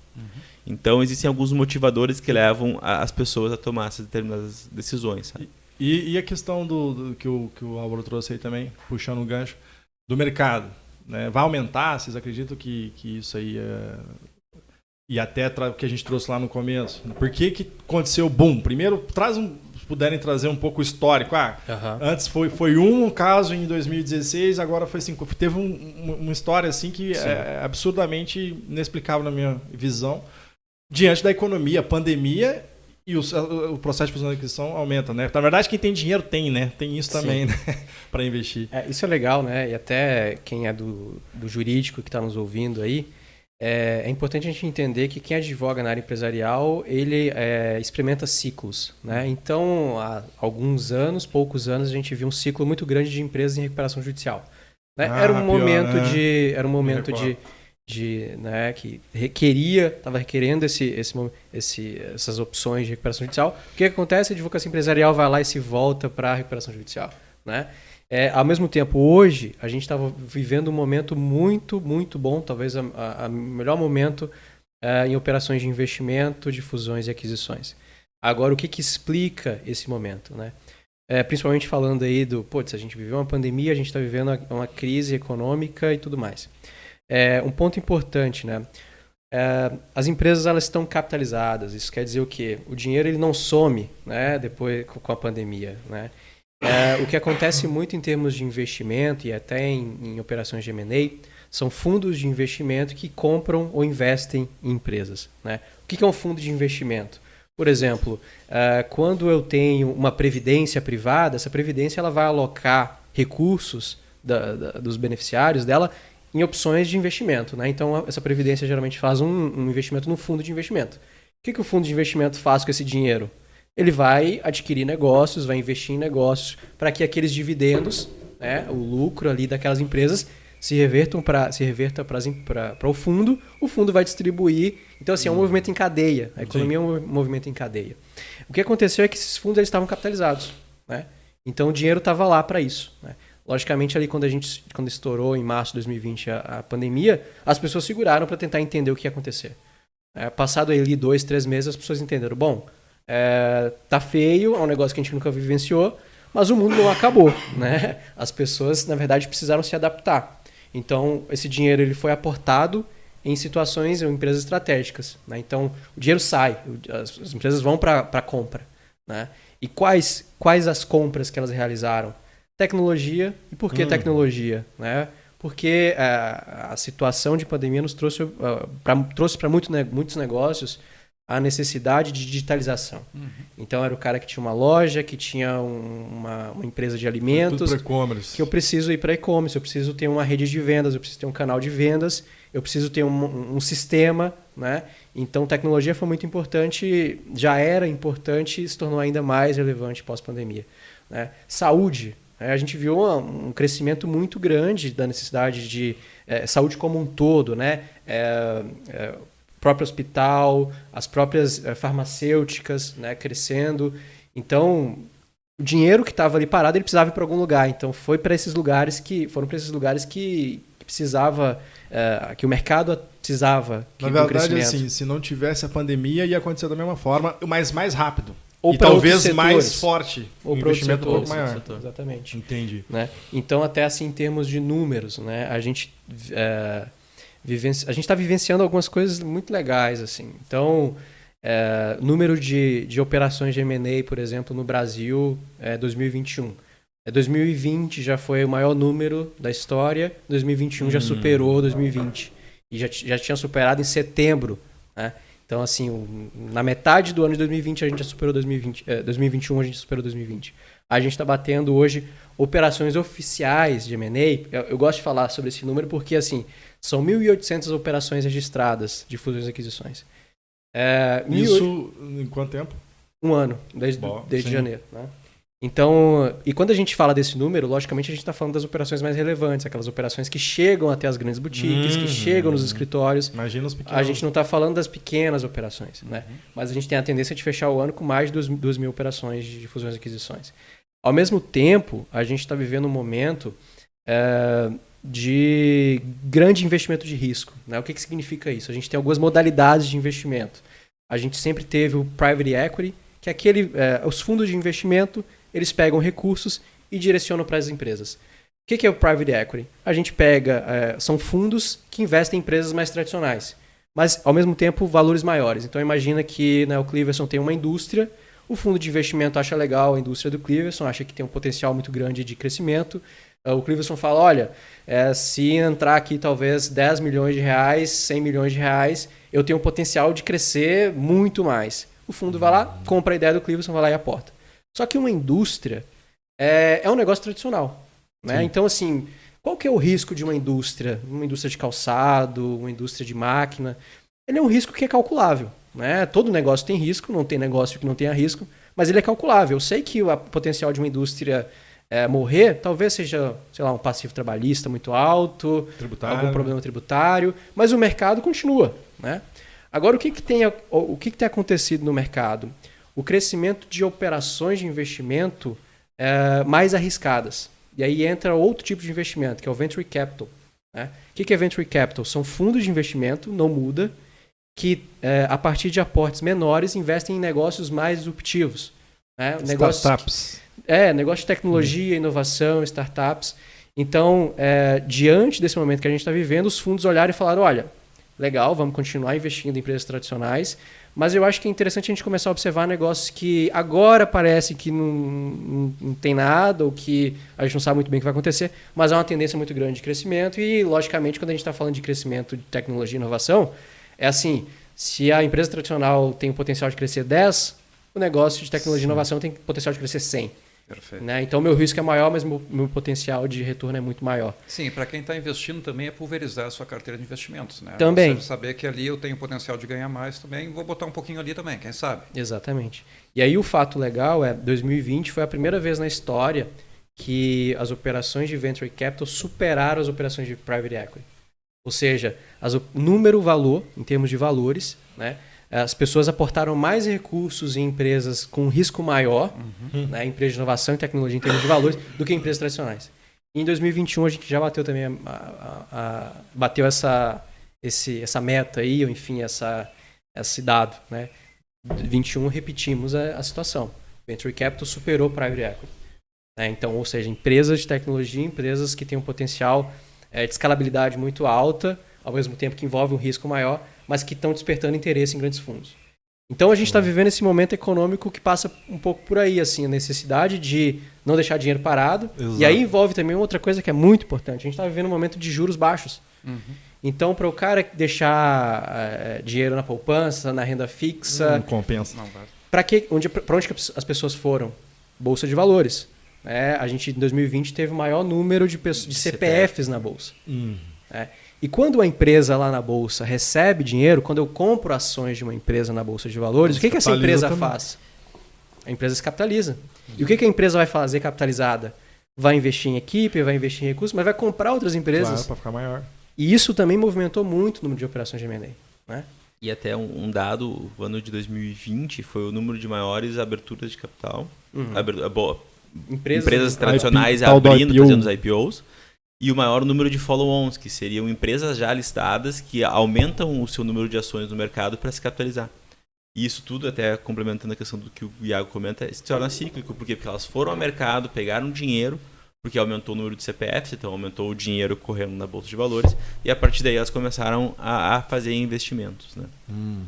Então, existem alguns motivadores que levam a- as pessoas a tomar essas determinadas decisões. Sabe? E, e a questão do, do, que, o, que o Álvaro trouxe aí também, puxando o gancho, do mercado. Né? Vai aumentar? Vocês acreditam que, que isso aí é... E até o que a gente trouxe lá no começo. Por que, que aconteceu o boom? Primeiro, traz um, puderem trazer um pouco histórico. Ah, uhum. Antes foi, foi um caso em 2016, agora foi cinco. Teve um, uma história assim que Sim. é absurdamente inexplicável na minha visão. Diante da economia, pandemia e o, o processo de fusão de aquisição aumenta, né? Na verdade, quem tem dinheiro tem, né? Tem isso também, né? para investir. É, isso é legal, né? E até quem é do, do jurídico que está nos ouvindo aí, é, é, importante a gente entender que quem advoga na área empresarial, ele é, experimenta ciclos. Né? Então, há alguns anos, poucos anos, a gente viu um ciclo muito grande de empresas em recuperação judicial. Né? Ah, era um pior, momento né? de... Era um momento de, de né, que requeria, estava requerendo esse, esse, esse, essas opções de recuperação judicial. O que acontece? A advocacia empresarial vai lá e se volta para a recuperação judicial. Né? É, ao mesmo tempo, hoje, a gente estava vivendo um momento muito, muito bom, talvez o melhor momento é, em operações de investimento, de fusões e aquisições. Agora, o que, que explica esse momento? Né? É, principalmente falando aí do, putz, a gente viveu uma pandemia, a gente está vivendo uma, uma, crise econômica e tudo mais. É, um ponto importante, né? É, as empresas elas estão capitalizadas. Isso quer dizer o quê? O dinheiro ele não some, né? Depois com a pandemia, né? É, o que acontece muito em termos de investimento e até em, em operações de M&A são fundos de investimento que compram ou investem em empresas. Né? O que é um fundo de investimento? Por exemplo, uh, quando eu tenho uma previdência privada, essa previdência ela vai alocar recursos da, da, dos beneficiários dela em opções de investimento. Né? Então, essa previdência geralmente faz um, um investimento no fundo de investimento. O que, que o fundo de investimento faz com esse dinheiro? Ele vai adquirir negócios, vai investir em negócios para que aqueles dividendos, né, o lucro ali daquelas empresas se revertam para se reverta para o fundo, o fundo vai distribuir. Então assim, é um uhum. movimento em cadeia. A economia Sim. é um movimento em cadeia. O que aconteceu é que esses fundos eles estavam capitalizados, né? Então o dinheiro estava lá para isso, né? Logicamente, ali quando a gente quando estourou em março de 2020 a, a pandemia, as pessoas seguraram para tentar entender o que ia acontecer. É, passado ali dois, três meses, as pessoas entenderam. Bom, é, tá feio, é um negócio que a gente nunca vivenciou, mas o mundo não acabou, né? As pessoas, na verdade, precisaram se adaptar. Então, esse dinheiro ele foi aportado em situações, em empresas estratégicas. Né? Então, o dinheiro sai, as, as empresas vão para a compra. Né? E quais, quais as compras que elas realizaram? Tecnologia. E por que hum. tecnologia? Né? Porque uh, a situação de pandemia nos trouxe, uh, trouxe para muito, né, muitos negócios a necessidade de digitalização. Uhum. Então era o cara que tinha uma loja, que tinha um, uma, uma, empresa de alimentos. e-commerce. Que eu preciso ir para e-commerce, eu preciso ter uma rede de vendas, eu preciso ter um canal de vendas, eu preciso ter um, um sistema, né? Então tecnologia foi muito importante, já era importante e se tornou ainda mais relevante pós-pandemia. Né? Saúde. Né? A gente viu um crescimento muito grande da necessidade de é, saúde como um todo, né? É, é, próprio hospital, as próprias eh, farmacêuticas né, crescendo. Então, o dinheiro que estava ali parado, ele precisava ir para algum lugar. Então, foi para esses lugares que foram para esses lugares que, que precisava, uh, que o mercado precisava. Que, Na verdade, assim, se não tivesse a pandemia, ia acontecer da mesma forma, mas mais rápido. Ou e talvez mais forte. Ou para investimento um pouco maior. Exatamente. Entendi. Né? Então, até assim, em termos de números, né, a gente. Uh, vivenci... a gente está vivenciando algumas coisas muito legais assim. Então, é, número de, de operações de M&A, por exemplo, no Brasil é 2021. É 2020 já foi o maior número da história, 2021 hum. já superou 2020 e já, já tinha superado em setembro, né? Então, assim, na metade do ano de 2020 a gente já superou 2020, é, 2021 a gente superou 2020. A gente está batendo hoje operações oficiais de M&A. Eu, eu, gosto de falar sobre esse número porque, assim, são 1.800 operações registradas de fusões e aquisições. É, Isso mil... em quanto tempo? Um ano, desde, Bom, desde janeiro. Né? Então, e quando a gente fala desse número, logicamente a gente está falando das operações mais relevantes, aquelas operações que chegam até as grandes boutiques, que chegam nos escritórios. Imagina os pequenos. A gente não está falando das pequenas operações, né? Uhum. Mas a gente tem a tendência de fechar o ano com mais de 2 mil operações de fusões e aquisições. Ao mesmo tempo, a gente está vivendo um momento é, de grande investimento de risco. Né? O que, que significa isso? A gente tem algumas modalidades de investimento. A gente sempre teve o private equity, que é aquele, é, os fundos de investimento eles pegam recursos e direcionam para as empresas. O que, que é o private equity? A gente pega, é, são fundos que investem em empresas mais tradicionais, mas ao mesmo tempo valores maiores. Então imagina que né, o Cleverson tem uma indústria, o fundo de investimento acha legal a indústria do Cleverson, acha que tem um potencial muito grande de crescimento. É, o Cleverson fala, olha, é, se entrar aqui talvez 10 milhões de reais, 100 milhões de reais, eu tenho um potencial de crescer muito mais. O fundo vai lá, compra a ideia do Cleverson, vai lá e aporta. Só que uma indústria é, é um negócio tradicional. Né? Então, assim, qual que é o risco de uma indústria? Uma indústria de calçado, uma indústria de máquina? Ele é um risco que é calculável. Né? Todo negócio tem risco, não tem negócio que não tenha risco, mas ele é calculável. Eu sei que o potencial de uma indústria é, morrer, talvez seja, sei lá, um passivo trabalhista muito alto, tributário. algum problema tributário, mas o mercado continua, né? Agora, o que, que, tem, o que, que tem acontecido no mercado? O crescimento de operações de investimento é, mais arriscadas. E aí entra outro tipo de investimento, que é o Venture Capital. Né? O que, que é Venture Capital? São fundos de investimento, não muda, que é, a partir de aportes menores investem em negócios mais disruptivos. Né? Startups. É, negócio de tecnologia, inovação, startups. Então, é, diante desse momento que a gente está vivendo, os fundos olharam e falaram: olha, legal, vamos continuar investindo em empresas tradicionais, mas eu acho que é interessante a gente começar a observar negócios que agora parece que não, não, não, tem nada, ou que a gente não sabe muito bem o que vai acontecer, mas há uma tendência muito grande de crescimento. E, logicamente, quando a gente está falando de crescimento de tecnologia e inovação, é assim: se a empresa tradicional tem o potencial de crescer 10, o negócio de tecnologia Sim. e inovação tem o potencial de crescer 100. Perfeito. Né? Então, meu risco é maior, mas meu, meu potencial de retorno é muito maior. Sim, para quem está investindo também é pulverizar a sua carteira de investimentos. Né? Também. Você saber que ali eu tenho potencial de ganhar mais também, vou botar um pouquinho ali também, quem sabe? Exatamente. E aí o fato legal é 2020 foi a primeira vez na história que as operações de venture capital superaram as operações de private equity. Ou seja, as, número valor, em termos de valores, né? As pessoas aportaram mais recursos em empresas com risco maior, uhum. né, empresas de inovação e tecnologia em termos de valores, do que empresas tradicionais. Em 2021 a gente já bateu também a, a, a, bateu essa, esse, essa meta aí, ou enfim, essa, esse dado. Né? 21 repetimos a, a situação. Venture Capital superou Private Equity. Né? Então, ou seja, empresas de tecnologia, empresas que têm um potencial é, de escalabilidade muito alta, ao mesmo tempo que envolve um risco maior, mas que estão despertando interesse em grandes fundos. Então a gente está uhum. vivendo esse momento econômico que passa um pouco por aí, assim, a necessidade de não deixar dinheiro parado. Exato. E aí envolve também outra coisa que é muito importante. A gente está vivendo um momento de juros baixos. Uhum. Então, para o cara deixar é, dinheiro na poupança, na renda fixa. Não compensa. Para onde, onde as pessoas foram? Bolsa de valores. É, a gente, em 2020, teve o maior número de, pessoas, de CPFs na bolsa. Uhum. É. E quando a empresa lá na bolsa recebe dinheiro, quando eu compro ações de uma empresa na bolsa de valores, o que, que essa empresa também. faz? A empresa se capitaliza. E o que, que a empresa vai fazer capitalizada? Vai investir em equipe, vai investir em recursos, mas vai comprar outras empresas. Claro, para ficar maior. E isso também movimentou muito o número de operações de M&A. Né? E até um, um, dado, o ano de 2020 foi o número de maiores aberturas de capital. Uhum. Aber, boa, empresas, empresas tradicionais IP, abrindo, fazendo os IPOs e o maior número de follow-ons, que seriam empresas já listadas que aumentam o seu número de ações no mercado para se capitalizar. E isso tudo, até complementando a questão do que o Iago comenta, se torna cíclico. Por quê? Porque elas foram ao mercado, pegaram dinheiro, porque aumentou o número de CPFs, então aumentou o dinheiro correndo na Bolsa de Valores, e a partir daí elas começaram a, a fazer investimentos. Né? Hum.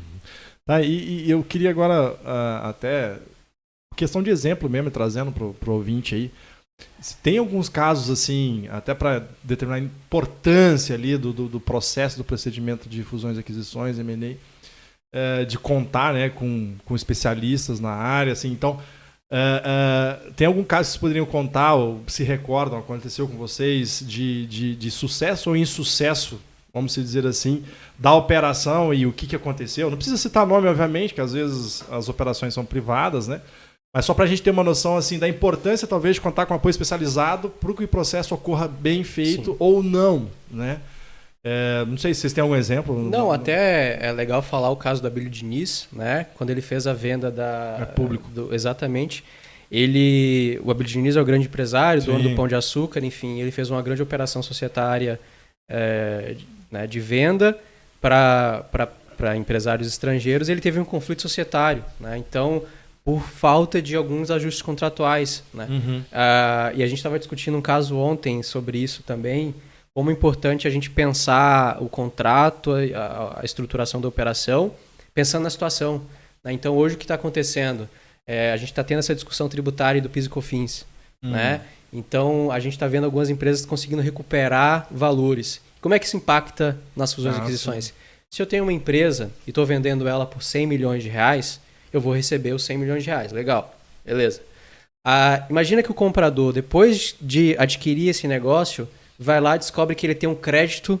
Tá, e, e, eu queria agora uh, até, questão de exemplo mesmo, trazendo para o ouvinte aí, tem alguns casos, assim, até para determinar a importância ali do, do, do, processo, do procedimento de fusões e aquisições, M&A, é, de contar né, com, com especialistas na área, assim, então... É, é, tem algum caso que vocês poderiam contar ou se recordam, aconteceu com vocês, de, de, de sucesso ou insucesso, vamos dizer assim, da operação e o que, que aconteceu? Não precisa citar nome, obviamente, que às vezes as operações são privadas, né? Mas só para a gente ter uma noção assim da importância, talvez, de contar com apoio especializado para que o processo ocorra bem feito Sim. ou não, né? É, não sei se vocês têm algum exemplo. Não, até é legal falar o caso do Abílio Diniz, né? Quando ele fez a venda da... É público. Do, exatamente. Ele, o Abílio Diniz é o grande empresário, Sim. dono do Pão de Açúcar, enfim, ele fez uma grande operação societária é, né, de venda para empresários estrangeiros. Ele teve um conflito societário, né? Então por falta de alguns ajustes contratuais. Né? Uhum. Uh, e a gente estava discutindo um caso ontem sobre isso também, como é importante a gente pensar o contrato, a, a estruturação da operação, pensando na situação. Né? Então, hoje o que está acontecendo? É, a gente está tendo essa discussão tributária do PIS e COFINS. Uhum. Né? Então, a gente está vendo algumas empresas conseguindo recuperar valores. Como é que isso impacta nas fusões e ah, aquisições? Sim. Se eu tenho uma empresa e estou vendendo ela por 100 milhões de reais, eu vou receber os 100 milhões de reais. Legal, beleza. Ah, imagina que o comprador, depois de adquirir esse negócio, vai lá e descobre que ele tem um crédito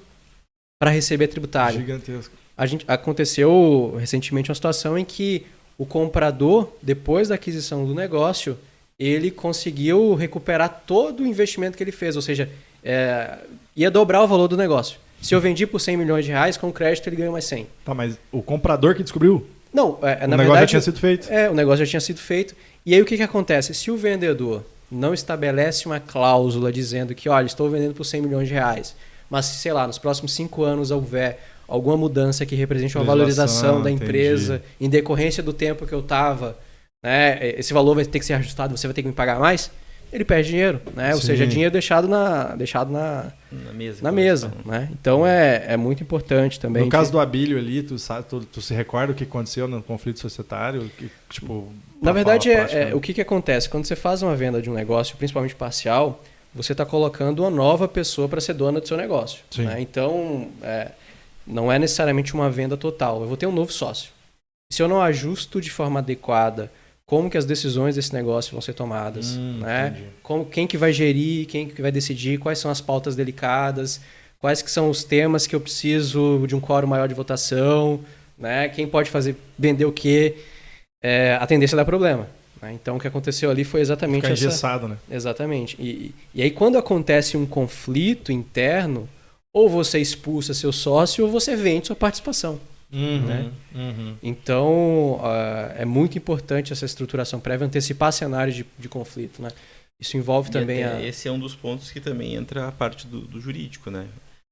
para receber tributário. Gigantesco. A gente, aconteceu recentemente uma situação em que o comprador, depois da aquisição do negócio, ele conseguiu recuperar todo o investimento que ele fez, ou seja, é, ia dobrar o valor do negócio. Se eu vendi por 100 milhões de reais, com crédito ele ganhou mais 100. Tá, mas o comprador que descobriu? Não, é, na o negócio verdade, já tinha sido feito. É, o negócio já tinha sido feito. E aí o que, que acontece? Se o vendedor não estabelece uma cláusula dizendo que, olha, estou vendendo por 100 milhões de reais, mas se, sei lá, nos próximos cinco anos houver alguma mudança que represente uma valorização da empresa entendi. em decorrência do tempo que eu estava, né, esse valor vai ter que ser ajustado, você vai ter que me pagar mais, ele perde dinheiro, né? Ou seja, dinheiro deixado na, deixado na, na mesa. Na mesa né? Então é, é muito importante também. No caso do Abílio ali, tu, sabe, tu, tu, se recorda o que aconteceu no conflito societário? Que, tipo, na verdade, é, é, o que, que acontece? Quando você faz uma venda de um negócio, principalmente parcial, você está colocando uma nova pessoa para ser dona do seu negócio. Né? Então, é, não é necessariamente uma venda total. Eu vou ter um novo sócio. Se eu não ajusto de forma adequada como que as decisões desse negócio vão ser tomadas, hum, né? Como, quem que vai gerir, quem que vai decidir, quais são as pautas delicadas, quais que são os temas que eu preciso de um quórum maior de votação, né? Quem pode fazer vender o quê? É, a tendência dá problema. Né? Então o que aconteceu ali foi exatamente essa. Engessado, né? Exatamente. E, e aí quando acontece um conflito interno, ou você expulsa seu sócio ou você vende sua participação. Uhum, né? uhum. Então, uh, é muito importante essa estruturação prévia, antecipar cenários de, de conflito. Né? Isso envolve e também a... Esse é um dos pontos que também entra a parte do, do jurídico, né?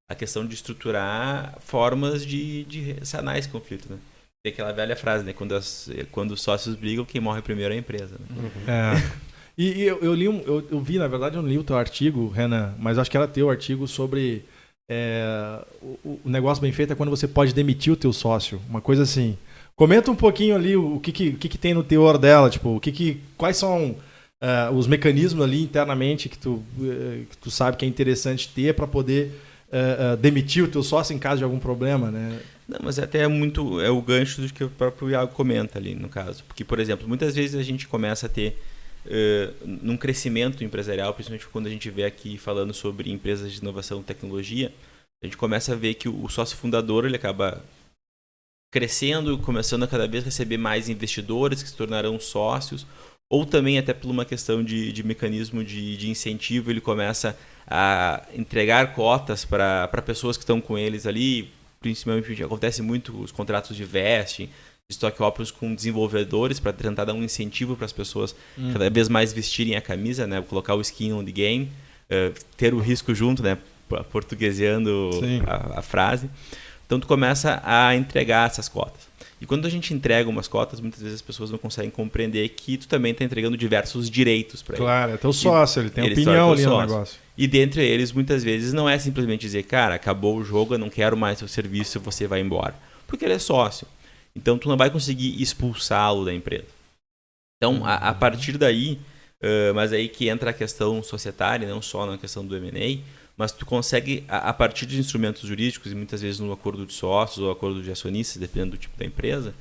A questão de estruturar formas de, de sanar esse conflito, né? Tem aquela velha frase, né? Quando, as, quando os sócios brigam, quem morre primeiro é a empresa. Né? Uhum. É. E, e eu, eu, li um, eu, eu, vi, na verdade, eu não li o teu artigo, Renan, mas acho que era teu artigo sobre é, o, o, negócio bem feito é quando você pode demitir o teu sócio. Uma coisa assim. Comenta um pouquinho ali o, que, que, que, que, tem no teor dela, tipo, o que, que quais são uh, os mecanismos ali internamente que tu, uh, que tu sabe que é interessante ter para poder uh, demitir o teu sócio em caso de algum problema, né? Não, mas até é muito é o gancho do que o próprio Iago comenta ali no caso, porque por exemplo, muitas vezes a gente começa a ter Uh, num crescimento empresarial, principalmente quando a gente vê aqui falando sobre empresas de inovação e tecnologia, a gente começa a ver que o sócio fundador ele acaba crescendo, começando a cada vez receber mais investidores que se tornarão sócios, ou também até por uma questão de, de mecanismo de, de incentivo, ele começa a entregar cotas para pessoas que estão com eles ali, principalmente acontece muito os contratos de vesting, stock options com desenvolvedores para tentar dar um incentivo para as pessoas hum. cada vez mais vestirem a camisa, né? Colocar o skin on the game, uh, ter o risco junto, né? Portugueseando a, a, frase. Então tu começa a entregar essas cotas. E quando a gente entrega umas cotas, muitas vezes as pessoas não conseguem compreender que tu também está entregando diversos direitos para ele. Claro, é teu sócio, e ele tem ele opinião ali no negócio. E dentre eles, muitas vezes, não é simplesmente dizer, cara, acabou o jogo, eu não quero mais seu serviço, você vai embora. Porque ele é sócio. Então tu não vai conseguir expulsá-lo da empresa. Então, a, a partir daí, uh, mas aí que entra a questão societária, não só na questão do M&A, mas tu consegue, a, a, partir de instrumentos jurídicos, e muitas vezes no acordo de sócios ou acordo de acionistas, dependendo do tipo da empresa,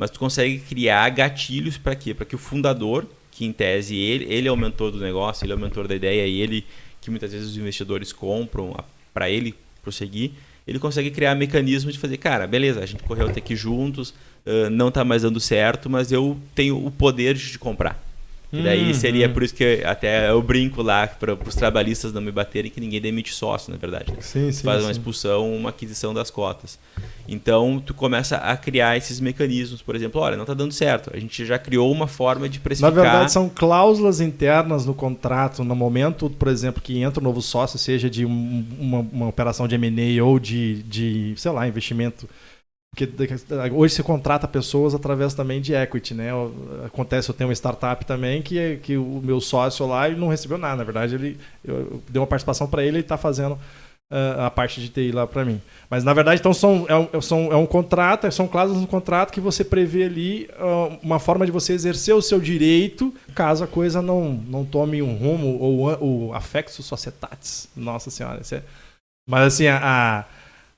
mas tu consegue criar gatilhos para quê? Para que o fundador, que em tese ele, ele é o mentor do negócio, ele é o mentor da ideia e ele que muitas vezes os investidores compram para ele prosseguir, ele consegue criar mecanismos de fazer, cara, beleza, a gente correu até aqui juntos, uh, não está mais dando certo, mas eu tenho o poder de te comprar. E daí uhum. seria por isso que até eu brinco lá para os trabalhistas não me baterem que ninguém demite sócio, na verdade. Sim, sim, faz uma expulsão, uma aquisição das cotas. Então tu começa a criar esses mecanismos, por exemplo, olha, não está dando certo. A gente já criou uma forma de precificar. Na verdade são cláusulas internas no contrato no momento, por exemplo, que entra um novo sócio, seja de um, uma, uma operação de M&A ou de, de, sei lá, investimento porque hoje se contrata pessoas através também de equity, né? Acontece, eu tenho uma startup também que, que o meu sócio lá ele não recebeu nada. Na verdade, ele eu, eu dei uma participação para ele e está fazendo uh, a parte de TI lá para mim. Mas na verdade, então são é um, são, é um contrato, são cláusulas no contrato que você prevê ali uh, uma forma de você exercer o seu direito caso a coisa não, não tome um rumo ou o affectus societatis. Nossa senhora, isso é... mas assim a, a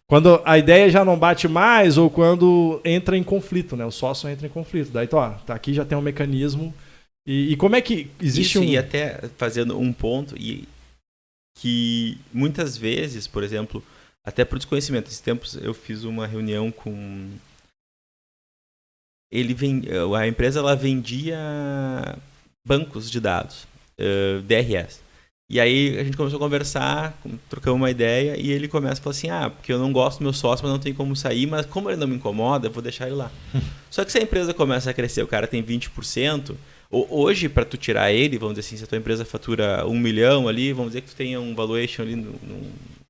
quando a ideia já não bate mais ou quando entra em conflito, né? O sócio entra em conflito. Daí, então, ó, tá aqui já tem um mecanismo. E, e como é que existe Isso, um. E até fazendo um ponto, e que muitas vezes, por exemplo, até por desconhecimento, esses tempos eu fiz uma reunião com. Ele vem, a empresa ela vendia bancos de dados, uh, DRS. E aí a gente começou a conversar, trocamos uma ideia, e ele começa a falar assim: ah, porque eu não gosto do meu sócio, mas não tem como sair, mas como ele não me incomoda, eu vou deixar ele lá. Só que se a empresa começa a crescer, o cara tem 20%, hoje, para tu tirar ele, vamos dizer assim, se a tua empresa fatura um milhão ali, vamos dizer que tu tenha um valuation ali num,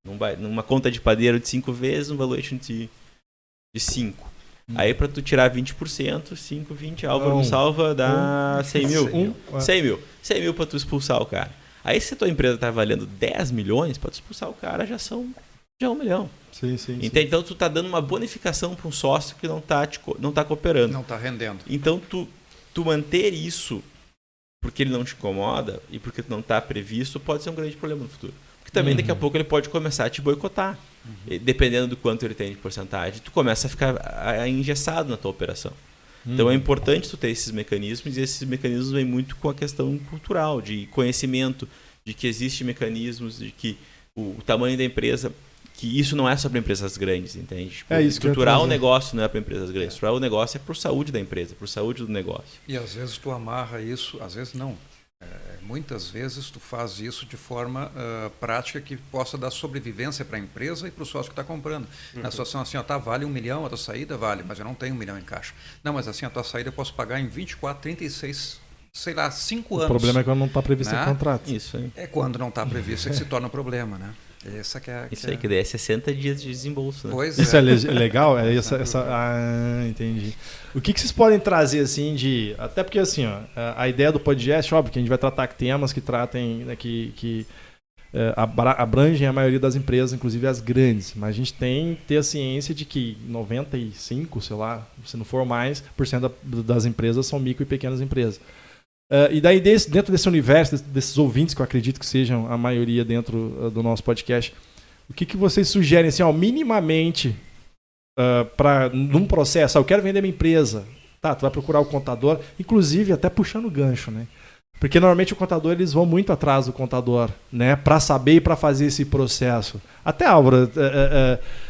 num, numa conta de padeiro de 5 vezes, um valuation de 5. Hum. Aí para tu tirar 20%, 5, 20, Álvaro um, salva dá um, 100 mil. Um, 100 mil. 100 mil para tu expulsar o cara. Aí se a tua empresa está valendo 10 milhões, para expulsar o cara já são já é um milhão. Sim, sim, então, sim. então tu está dando uma bonificação para um sócio que não está não tá cooperando. Não está rendendo. Então tu, tu manter isso porque ele não te incomoda e porque tu não está previsto pode ser um grande problema no futuro. Porque também uhum. daqui a pouco ele pode começar a te boicotar. Uhum. Dependendo do quanto ele tem de porcentagem, tu começa a ficar engessado na tua operação. Então é hum. importante tu ter esses mecanismos e esses mecanismos vêm muito com a questão cultural, de conhecimento, de que existem mecanismos, de que o, o tamanho da empresa, que isso não é só para empresas grandes, entende? Tipo, é isso estruturar o negócio não é para empresas grandes, é. estruturar o negócio é para a saúde da empresa, para a saúde do negócio. E às vezes tu amarra isso, às vezes não, muitas vezes tu faz isso de forma uh, prática que possa dar sobrevivência para a empresa e para o sócio que está comprando. Uhum. Na situação assim, ó, tá, vale um milhão, a tua saída vale, mas eu não tenho um milhão em caixa. Não, mas assim, a tua saída eu posso pagar em 24, 36, sei lá, 5 anos. O problema é quando não está previsto né? em contrato. Isso aí. É quando não está previsto é que se torna um problema, né? Essa que é, que Isso aí, é... que daí é 60 dias de desembolso. Né? Pois Isso é, é legal? É essa, essa, ah, entendi. O que, que vocês podem trazer, assim, de. Até porque, assim, ó, a ideia do podcast, óbvio, que a gente vai tratar temas que tratem, né, que, que é, abrangem a maioria das empresas, inclusive as grandes. Mas a gente tem que ter a ciência de que 95, sei lá, se não for mais, por cento das empresas são micro e pequenas empresas. Uh, e daí, desse, dentro desse universo, desses ouvintes, que eu acredito que sejam a maioria dentro uh, do nosso podcast, o que, que vocês sugerem, assim, ó, minimamente, uh, ah, para num processo? Ah, eu quero vender minha empresa. Tá, tu vai procurar o contador, inclusive até puxando o gancho, né? Porque normalmente o contador eles vão muito atrás do contador, né? Para saber e para fazer esse processo. Até Álvaro. Uh, Uh,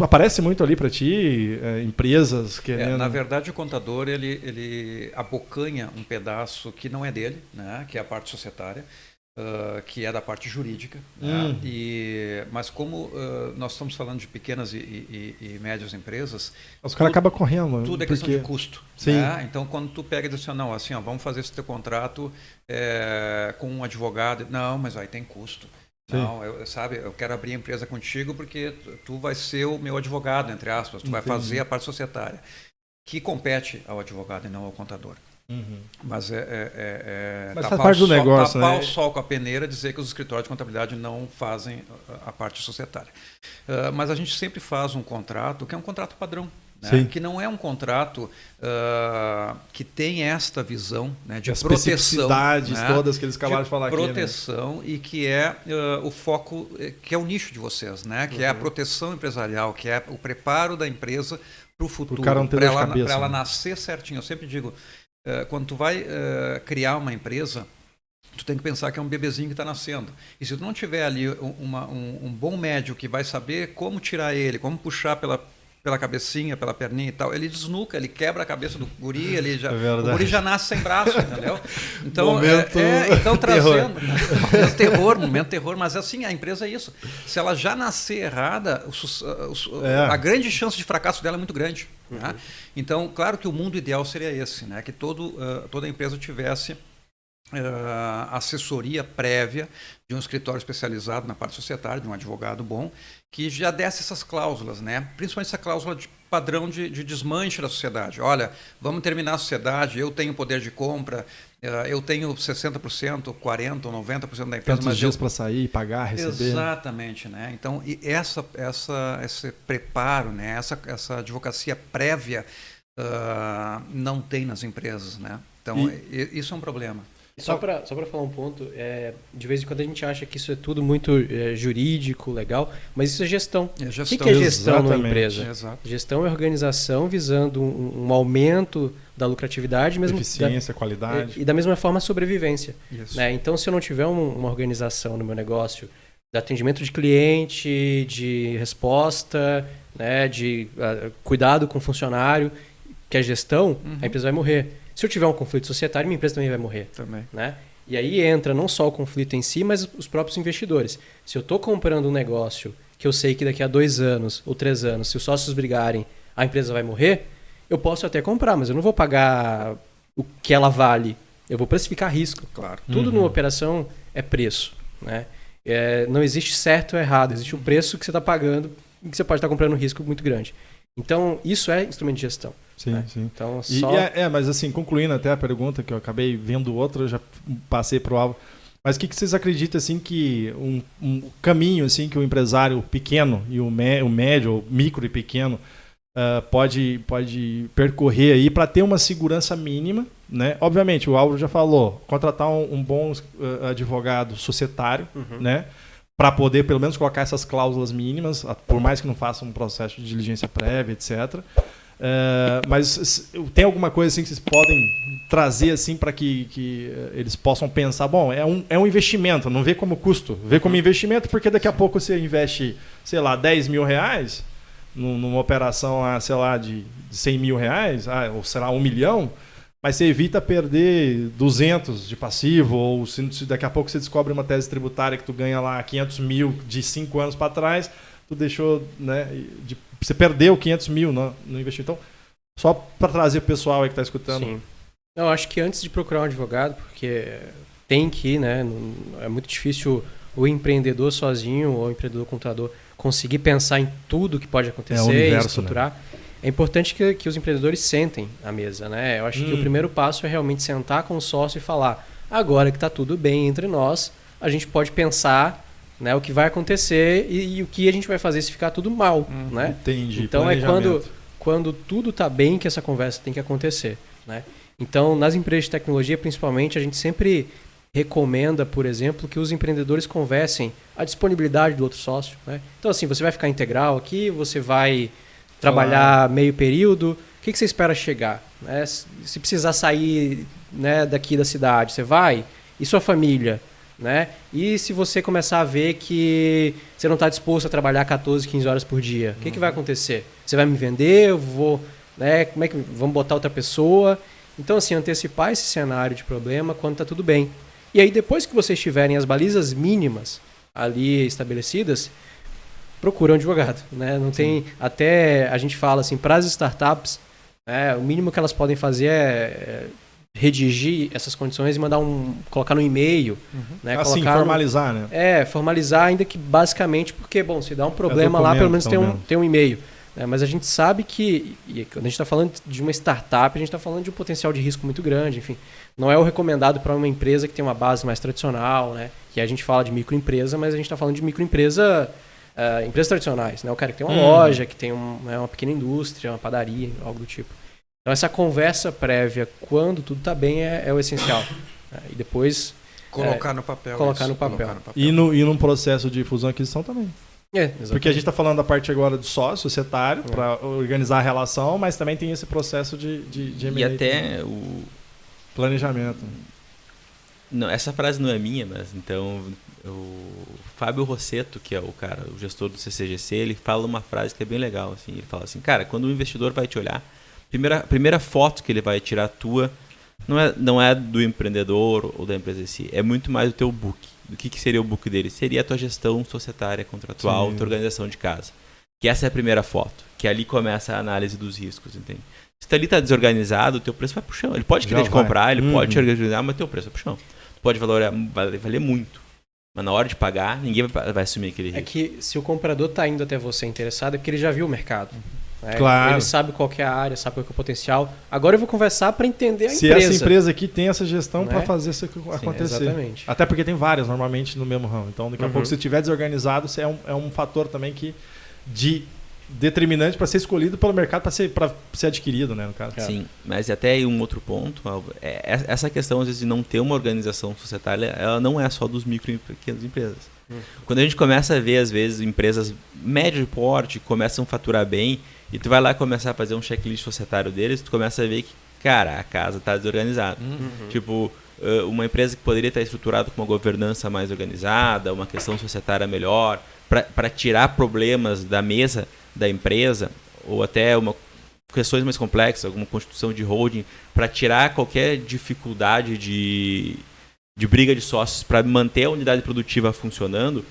aparece muito ali para ti uh, empresas querendo... É, na verdade o contador ele, ele abocanha um pedaço que não é dele né que é a parte societária uh, que é da parte jurídica né? hum. né? e mas como nós estamos falando de pequenas e, e, e médias empresas os caras acabam correndo tudo é questão porque... de custo Sim. Né? então quando tu pega e diz assim não assim ó, vamos fazer esse teu contrato é, com um advogado não mas aí tem custo Sim. Não, eu, sabe, eu quero abrir a empresa contigo porque tu vai ser o meu advogado, entre aspas, tu Entendi. vai fazer a parte societária, que compete ao advogado e não ao contador. Uhum. Mas é, é, é, é Mas faz parte do sol, negócio, tapar né? o sol com a peneira dizer que os escritórios de contabilidade não fazem a, a parte societária. Uh, mas a gente sempre faz um contrato que é um contrato padrão. Né? que não é um contrato uh, que tem esta visão né, de As proteção. Né? todas que eles acabaram de, de falar proteção aqui, né? e que é uh, o foco, eh, que é o nicho de vocês, né? que uhum. é a uhum. proteção empresarial, que é o preparo da empresa para o futuro, para ela, ela né? nascer certinho. Eu sempre digo, uh, quando tu vai criar uma empresa, tu tem que pensar que é um bebezinho que está nascendo. E se tu não tiver ali uma, um, um, bom médio que vai saber como tirar ele, como puxar pela, pela cabecinha, pela perninha e tal, ele desnuca, ele quebra a cabeça do guri, ele já, é o guri já nasce sem braço, entendeu? Então, momento é, é, então trazendo momento terror, momento terror, mas assim, a empresa é isso. Se ela já nascer errada, o, o, é. a grande chance de fracasso dela é muito grande. Né? Uhum. Né? Então, claro que o mundo ideal seria esse, né? que todo, uh, toda empresa tivesse uh, assessoria prévia de um escritório especializado na parte societária, de um advogado bom, que já desse essas cláusulas, né? principalmente essa cláusula de padrão de, de desmanche da sociedade. Olha, vamos terminar a sociedade, eu tenho poder de compra, uh, eu tenho 60%, 40% ou 90% da empresa. Tantos dias eu... para sair, pagar, receber. Exatamente. Né? Então, e essa, essa, esse preparo, né? essa, essa advocacia prévia uh, não tem nas empresas. Né? Então, e... isso é um problema. Só para só falar um ponto, é, de vez em quando a gente acha que isso é tudo muito é, jurídico, legal, mas isso é gestão. É gestão. O que, é gestão Exatamente. numa empresa? Exato. Gestão é organização visando um, um aumento da lucratividade, mesmo eficiência, da, qualidade e, e, da mesma forma sobrevivência. Né? Então, se eu não tiver um, uma organização no meu negócio de atendimento de cliente, de resposta, né, de uh, cuidado com o funcionário, que é gestão, uhum. a empresa vai morrer. Se eu tiver um conflito societário, minha empresa também vai morrer. Também. Né? E aí entra não só o conflito em si, mas os próprios investidores. Se eu estou comprando um negócio que eu sei que daqui a dois anos ou três anos, se os sócios brigarem, a empresa vai morrer, eu posso até comprar, mas eu não vou pagar o que ela vale. Eu vou precificar risco. Claro. Tudo uhum. numa operação é preço. Né? É, não existe certo ou errado, existe um preço que você está pagando e que você pode estar tá comprando um risco muito grande. Então, isso é instrumento de gestão. Sim, né? sim. Então, só... E, é, é, mas assim, concluindo até a pergunta, que eu acabei vendo outra, já passei para o alvo. Mas o que, que, vocês acreditam assim que um, um, caminho assim que o empresário pequeno e o, me, o médio, o micro e pequeno uh, pode, pode percorrer aí para ter uma segurança mínima, né? Obviamente, o Álvaro já falou, contratar um, um bom uh, advogado societário, uhum. né? Para poder pelo menos colocar essas cláusulas mínimas, por mais que não faça um processo de diligência prévia, etc. Uh, mas tem alguma coisa assim que vocês podem trazer assim para que, que eh, eles possam pensar, bom, é um, é um investimento, não vê como custo, vê como investimento, porque daqui a pouco você investe, sei lá, 10 mil reais numa operação, sei lá, de 100 mil reais, ah, ou sei lá, um milhão, mas você evita perder 200 de passivo, ou se, se daqui a pouco você descobre uma tese tributária que tu ganha lá 500 mil de 5 anos para trás, tu deixou né, de você perdeu 500 mil no, no investimento. Então, só para trazer o pessoal aí que está escutando. Sim. Eu acho que antes de procurar um advogado, porque tem que, né? É muito difícil o empreendedor sozinho ou o empreendedor computador conseguir pensar em tudo que pode acontecer é universo, e né? estruturar. Né? É importante que, que os empreendedores sentem à mesa, né? Eu acho hum. que o hum. primeiro passo é realmente sentar com o sócio e falar: agora que está tudo bem entre nós, a gente pode pensar né, o que vai acontecer e, e, o que a gente vai fazer se ficar tudo mal, hum, né? Entendi. Então é quando quando tudo está bem que essa conversa tem que acontecer, né? Então nas empresas de tecnologia principalmente a gente sempre recomenda, por exemplo, que os empreendedores conversem a disponibilidade do outro sócio, né? Então assim você vai ficar integral aqui, você vai trabalhar meio período, o que, que você espera chegar? Né? Se precisar sair né, daqui da cidade, você vai? E sua família? né? E se você começar a ver que você não está disposto a trabalhar 14, 15 horas por dia, o que, que vai acontecer? Você vai me vender? Eu vou, né? Como é que vamos botar outra pessoa? Então assim, antecipar esse cenário de problema quando está tudo bem. E aí depois que vocês tiverem as balizas mínimas ali estabelecidas, procura um advogado, né? Não tem Sim. até a gente fala assim para as startups, né, o mínimo que elas podem fazer é, é redigir essas condições e mandar um colocar no e-mail, uhum. né? Assim, formalizar, no, né? É, formalizar ainda que basicamente porque bom, se dá um problema é lá, pelo menos tem um, tem um e-mail. Né? Mas a gente sabe que quando a gente está falando de uma startup, a gente está falando de um potencial de risco muito grande, enfim, não é o recomendado para uma empresa que tem uma base mais tradicional, né? Que a gente fala de microempresa, mas a gente está falando de microempresa uh, empresas tradicionais, né? O cara que tem uma hum. loja, que tem um, né, uma pequena indústria, uma padaria, algo do tipo. Então essa conversa prévia, quando tudo está bem, é, é, o essencial. É, e depois colocar, é, no, papel colocar no papel. Colocar no papel. E, no, e num processo de fusão e aquisição também. É, Porque a gente está falando da parte agora do sócio, societário, é. para organizar a relação, mas também tem esse processo de, de, de E até o planejamento. Não, essa frase não é minha, mas então o Fábio Rosseto, que é o cara, o gestor do CCGC, ele fala uma frase que é bem legal, assim, ele fala assim, cara, quando o investidor vai te olhar, primeira, primeira foto que ele vai tirar tua não é, não é do empreendedor ou da empresa em si, é muito mais do teu book. Do que, que seria o book dele? Seria a tua gestão societária, contratual, Sim. tua organização de casa. Que essa é a primeira foto, que ali começa a análise dos riscos, entende? Se ali tá desorganizado, o teu preço vai pro chão. Ele pode querer te comprar, ele Uhum. pode te organizar, mas teu preço vai pro chão. Tu pode valorar, valer, valer muito. Mas na hora de pagar, ninguém vai, vai assumir aquele É risco. que se o comprador está indo até você interessado, é porque ele já viu o mercado. né? Claro. Ele sabe qual que é a área, sabe qual que é o potencial. Agora eu vou conversar para entender a Se empresa. essa empresa aqui tem essa gestão Né? para fazer isso acontecer. exatamente. Até porque tem várias normalmente no mesmo ramo. Então, daqui a Uhum. pouco, se estiver desorganizado, é um, é um fator também que de determinante para ser escolhido pelo mercado para ser, pra ser adquirido, né, no caso. Sim, mas até aí um outro ponto, é, é- essa questão às vezes de não ter uma organização societária, ela não é só dos micro e pequenas empresas. Hum. Quando a gente começa a ver, às vezes, empresas médio de porte começam a faturar bem, e tu vai lá começar a fazer um checklist societário deles, tu começa a ver que, cara, a casa está desorganizada. Uhum. Tipo, eh, uma empresa que poderia estar estruturada com uma governança mais organizada, uma questão societária melhor, para tirar problemas da mesa da empresa, ou até uma questões mais complexas, alguma constituição de holding, para tirar qualquer dificuldade de, de briga de sócios para manter a unidade produtiva funcionando,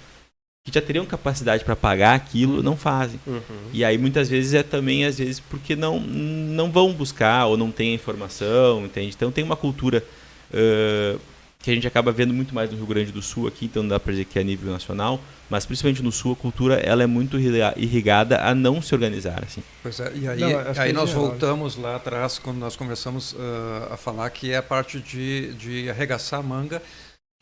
que já teriam capacidade para pagar aquilo, não fazem. Uhum. E aí muitas vezes é também às vezes porque não não vão buscar ou não tem informação, entende? Então tem uma cultura ãh, que a gente acaba vendo muito mais no Rio Grande do Sul aqui, então não dá para dizer que é a nível nacional, mas principalmente no Sul a cultura ela é muito irriga- irrigada a não se organizar, assim. Pois é, e aí, Não, aí é nós geral. voltamos lá atrás, quando nós conversamos ah, a falar que é a parte de, de arregaçar a manga,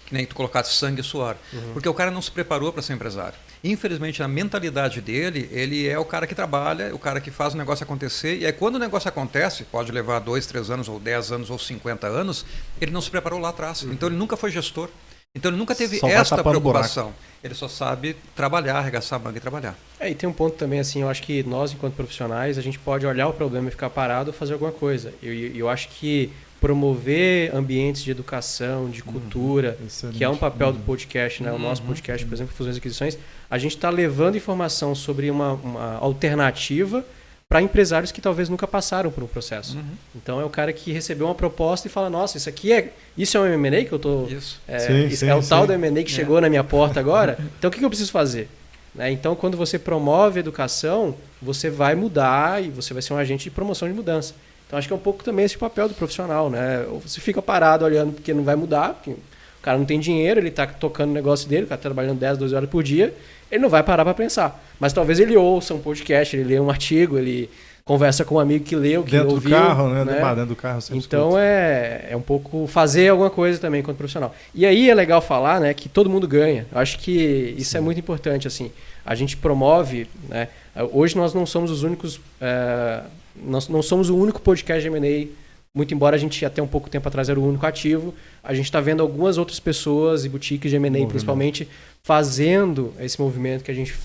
que nem tu colocaste sangue e suor. Porque o cara não se preparou para ser empresário. Infelizmente, na mentalidade dele, ele é o cara que trabalha, o cara que faz o negócio acontecer, e aí quando o negócio acontece, pode levar dois, três anos, ou dez anos, ou 50 anos, ele não se preparou lá atrás. Então ele nunca foi gestor. Então ele nunca teve Só esta preocupação. Ele só sabe trabalhar, arregaçar a manga e trabalhar. É, e tem um ponto também, assim, eu acho que nós, enquanto profissionais, a gente pode olhar o problema e ficar parado ou fazer alguma coisa. Eu, eu eu acho que promover ambientes de educação, de cultura, Excelente. que é um papel do podcast, né? O nosso podcast, por exemplo, Fusões e Aquisições, a gente está levando informação sobre uma, uma alternativa para empresários que talvez nunca passaram por um processo. Uhum. Então é o cara que recebeu uma proposta e fala, nossa, isso aqui é. Isso é um M&A que eu tô. Isso. É, Sim, isso sim, é o tal sim. do M&A que chegou na minha porta agora. Então o que, que eu preciso fazer? Né? Então quando você promove educação, você vai mudar e você vai ser um agente de promoção de mudança. Então acho que é um pouco também esse papel do profissional, né? Ou você fica parado olhando porque não vai mudar, porque o cara não tem dinheiro, ele está tocando o negócio dele, o cara tá trabalhando 10, 12 horas por dia, ele não vai parar para pensar. Mas talvez ele ouça um podcast, ele lê um artigo, ele conversa com um amigo que leu, que Dentro ouviu. do carro, né? né? Dentro do carro. sempre Então é, é um pouco fazer alguma coisa também enquanto profissional. E aí é legal falar, né, que todo mundo ganha. Eu acho que isso é muito importante, assim. A gente promove, né? Hoje nós não somos os únicos, é, nós não somos o único podcast de M&A. Muito embora a gente até um pouco tempo atrás era o único ativo, a gente está vendo algumas outras pessoas e boutiques de M&A principalmente fazendo esse movimento que a gente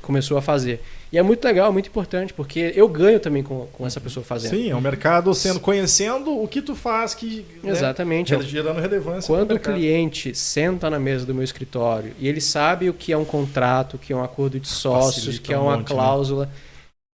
começou a fazer. E é muito legal, muito importante, porque eu ganho também com, com essa pessoa fazendo. Sim, é o mercado sendo conhecendo o que tu faz que né, Exatamente. gerando relevância. Quando o cliente senta na mesa do meu escritório e ele sabe o que é um contrato, o que é um acordo de sócios, o que é um uma monte, né? cláusula,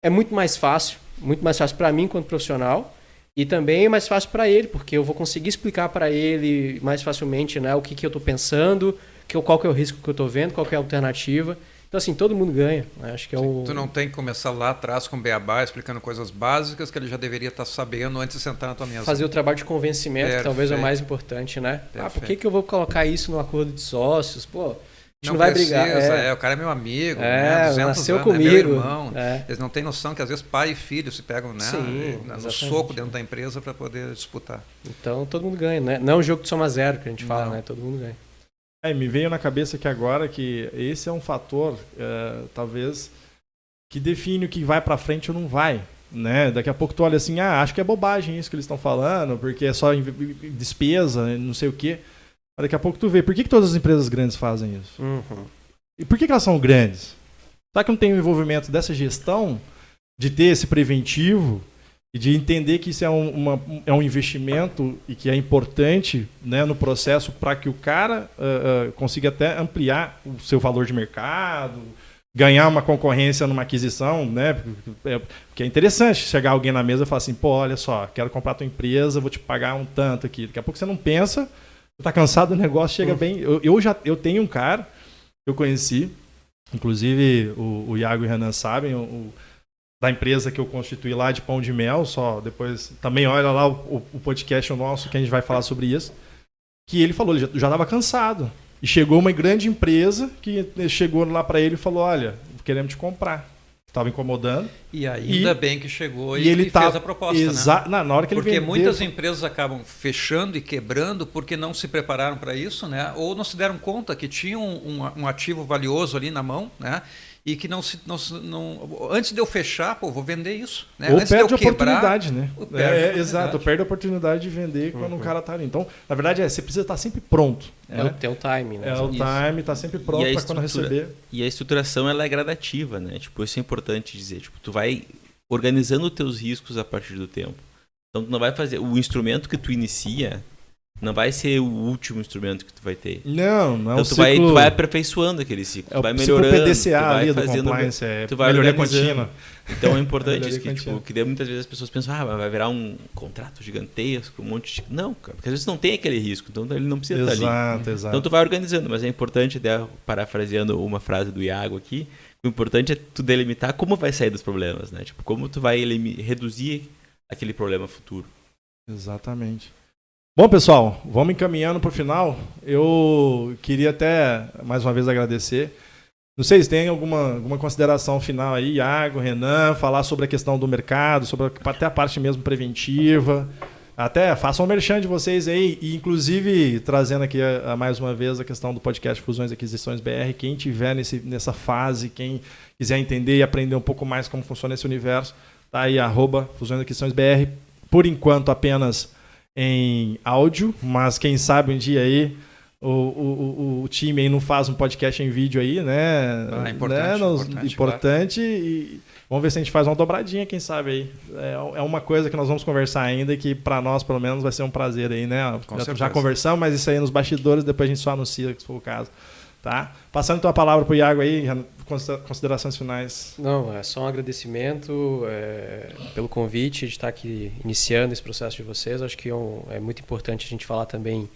é muito mais fácil, muito mais fácil para mim enquanto profissional e também é mais fácil para ele, porque eu vou conseguir explicar para ele mais facilmente né, o que, que eu estou pensando, que, qual que é o risco que eu estou vendo, qual que é a alternativa. Então, assim, todo mundo ganha. né? Acho que é o... Tu não tem que começar lá atrás com o beabá, explicando coisas básicas que ele já deveria estar sabendo antes de sentar na tua mesa. fazer o trabalho de convencimento, que talvez é o mais importante, né? Ah, por que, que eu vou colocar isso no acordo de sócios? Pô, gente não, vai brigar. É. é, o cara é meu amigo, É, né? 200 nasceu anos, é comigo. meu irmão. É. Eles não têm noção que às vezes pai e filho se pegam né, Sim, no exatamente. soco dentro da empresa para poder disputar. Então todo mundo ganha, né? Não é um jogo de soma zero que a gente fala, Não. né? Todo mundo ganha. É, me veio na cabeça que agora que esse é um fator, é, talvez, que define o que vai para frente ou não vai. Né? Daqui a pouco tu olha assim, ah, acho que é bobagem isso que eles estão falando, porque é só despesa, não sei o quê. Daqui a pouco tu vê, por que, que todas as empresas grandes fazem isso? Uhum. E por que, que elas são grandes? Será que não tem o envolvimento dessa gestão de ter esse preventivo e de entender que isso é um, uma- é um investimento e que é importante né, no processo para que o cara ah, ah, consiga até ampliar o seu valor de mercado, ganhar uma concorrência numa aquisição, né? Porque é, porque é interessante chegar alguém na mesa e falar assim, pô, olha só, quero comprar tua empresa, vou te pagar um tanto aqui. Daqui a pouco você não pensa, tá cansado do negócio, chega Uhum. bem. Eu, eu já eu tenho um cara que eu conheci, inclusive o, o Iago e o Renan sabem, o, da empresa que eu constituí lá de Pão de Mel, só depois também olha lá o, o podcast nosso que a gente vai falar sobre isso, que ele falou, ele já estava cansado. E chegou uma grande empresa que chegou lá para ele e falou, olha, queremos te comprar estava incomodando. E ainda e, bem que chegou e, e ele tá, fez a proposta, exa né? Na, hora que porque ele vendeu... muitas empresas acabam fechando e quebrando porque não se prepararam para isso, né? Ou não se deram conta que tinham um, um, ativo valioso ali na mão, né? E que não se. Não, não, antes de eu fechar, pô, vou vender isso. Né? Ou antes perde de eu quebrar, oportunidade, né? Perde é, oportunidade. Exato, perde a oportunidade de vender quando uhum. um cara está ali. Então, na verdade, é, você precisa estar sempre pronto. É, é o teu time, né? É o time, está sempre pronto para quando receber. E a estruturação ela é gradativa, né? Tipo, isso é importante dizer. Tipo, tu vai organizando os teus riscos a partir do tempo. Então, tu não vai fazer. O instrumento que tu inicia não vai ser o último instrumento que tu vai ter. Não, não é então, tu, ciclo... vai, tu vai aperfeiçoando aquele ciclo. É tu vai melhorando. PDCA tu vai ali fazendo, do compliance, é tu vai melhoria contínua. Então é importante isso, que, tipo, que muitas vezes as pessoas pensam, ah, vai virar um contrato gigantesco, um monte de... Não, cara, porque às vezes não tem aquele risco, então ele não precisa exato, estar ali. Exato. Então tu vai organizando, mas é importante, parafraseando uma frase do Iago aqui, o importante é tu delimitar como vai sair dos problemas, né? Tipo, como tu vai reduzir aquele problema futuro. Exatamente. Bom, pessoal, vamos encaminhando para o final. Eu queria até mais uma vez agradecer. Não sei se tem alguma, alguma consideração final aí, Iago, Renan, falar sobre a questão do mercado, sobre até a parte mesmo preventiva. Até façam um merchan de vocês aí, e inclusive trazendo aqui a, a mais uma vez a questão do podcast Fusões e Aquisições BR. Quem tiver nesse, nessa fase, quem quiser entender e aprender um pouco mais como funciona esse universo, tá aí, arroba Fusões e Aquisições BR. Por enquanto, apenas em áudio, mas quem sabe um dia aí o, o, o, time aí não faz um podcast em vídeo aí, né? Ah, é importante. Né? Nos, importante, importante claro. e vamos ver se a gente faz uma dobradinha, quem sabe aí. É, é uma coisa que nós vamos conversar ainda que para nós, pelo menos, vai ser um prazer aí, né? Com já, já conversamos, mas isso aí nos bastidores, depois a gente só anuncia, se for o caso. Tá? Passando então a palavra para o Iago aí, considerações finais. Não, é só um agradecimento é, pelo convite de estar aqui iniciando esse processo de vocês. Acho que é, um, é, muito importante a gente falar também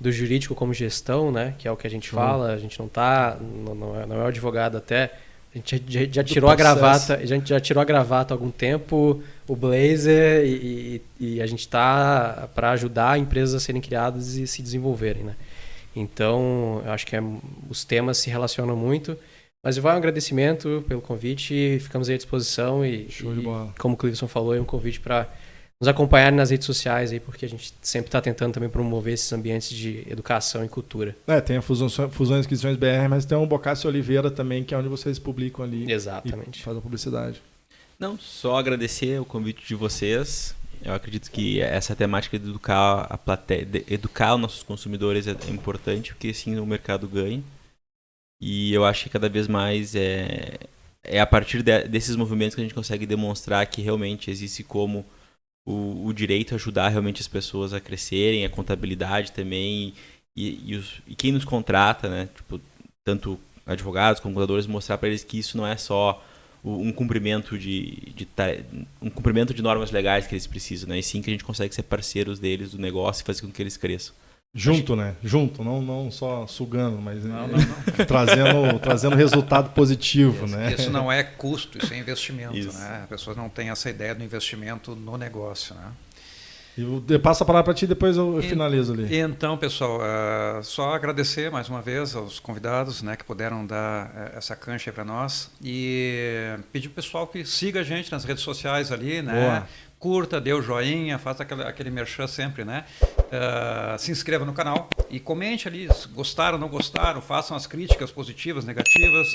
do jurídico como gestão, né? Que é o que a gente fala. A gente não tá, não, não, é, não é o advogado até. A gente já, já tirou a gravata, a gente já tirou a gravata há algum tempo, o blazer e, e, e a gente está para ajudar empresas a serem criadas e se desenvolverem, né? Então, eu acho que é, os temas se relacionam muito. Mas vai um agradecimento pelo convite, ficamos à disposição e, Show de bola. como o Cleveson falou, é um convite para nos acompanhar nas redes sociais aí, porque a gente sempre está tentando também promover esses ambientes de educação e cultura. É, tem a Fusão, Fusões Inscrições BR, mas tem o Bocassi Oliveira também, que é onde vocês publicam ali. Exatamente. E fazem a publicidade. Não, só agradecer o convite de vocês. Eu acredito que essa temática de educar a plateia, educar os nossos consumidores é importante, porque sim o mercado ganha. E eu acho que cada vez mais é, é a partir de, desses movimentos que a gente consegue demonstrar que realmente existe como o, o direito ajudar realmente as pessoas a crescerem, a contabilidade também, e, e, os, e quem nos contrata, né? Tipo, tanto advogados como contadores, mostrar para eles que isso não é só um cumprimento de, de, um cumprimento de normas legais que eles precisam, né? E sim que a gente consegue ser parceiros deles do negócio e fazer com que eles cresçam. Junto, né? Junto, não, não só sugando, mas não, não, não. trazendo, trazendo resultado positivo, isso, né? Isso não é custo, isso é investimento, isso. né? A pessoa não tem essa ideia do investimento no negócio, né? Eu passo a palavra para ti, depois eu finalizo ali. Então, pessoal, uh, só agradecer mais uma vez aos convidados né, que puderam dar uh, essa cancha para nós e pedir para o pessoal que siga a gente nas redes sociais ali, né? Boa. Curta, dê o joinha, faça aquele, aquele merchan sempre, né? Uh, se inscreva no canal e comente ali, se gostaram, não gostaram, façam as críticas positivas, negativas,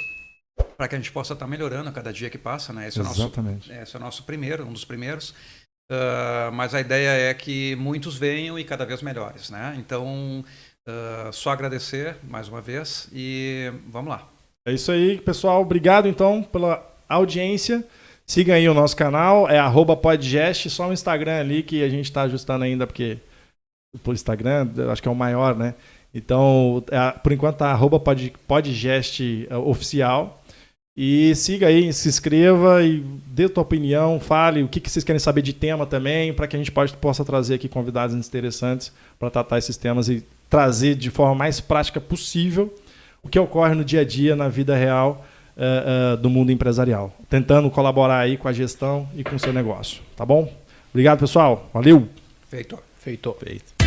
para que a gente possa estar tá melhorando a cada dia que passa, né? Esse Exatamente. É o nosso, esse é o nosso primeiro, um dos primeiros. Uh, mas a ideia é que muitos venham e cada vez melhores, né? Então, uh, só agradecer mais uma vez e vamos lá. É isso aí, pessoal. Obrigado então pela audiência. Siga aí o nosso canal, é podgest, só o Instagram ali que a gente está ajustando ainda, porque o Instagram acho que é o maior, né? Então, é, por enquanto tá podgest oficial. E siga aí, se inscreva e dê tua opinião, fale o que, que vocês querem saber de tema também, para que a gente pode, possa trazer aqui convidados interessantes para tratar esses temas e trazer de forma mais prática possível o que ocorre no dia a dia, na vida real, uh, uh, do mundo empresarial, tentando colaborar aí com a gestão e com o seu negócio, tá bom? Obrigado, pessoal. Valeu. Feito. Feito. Feito.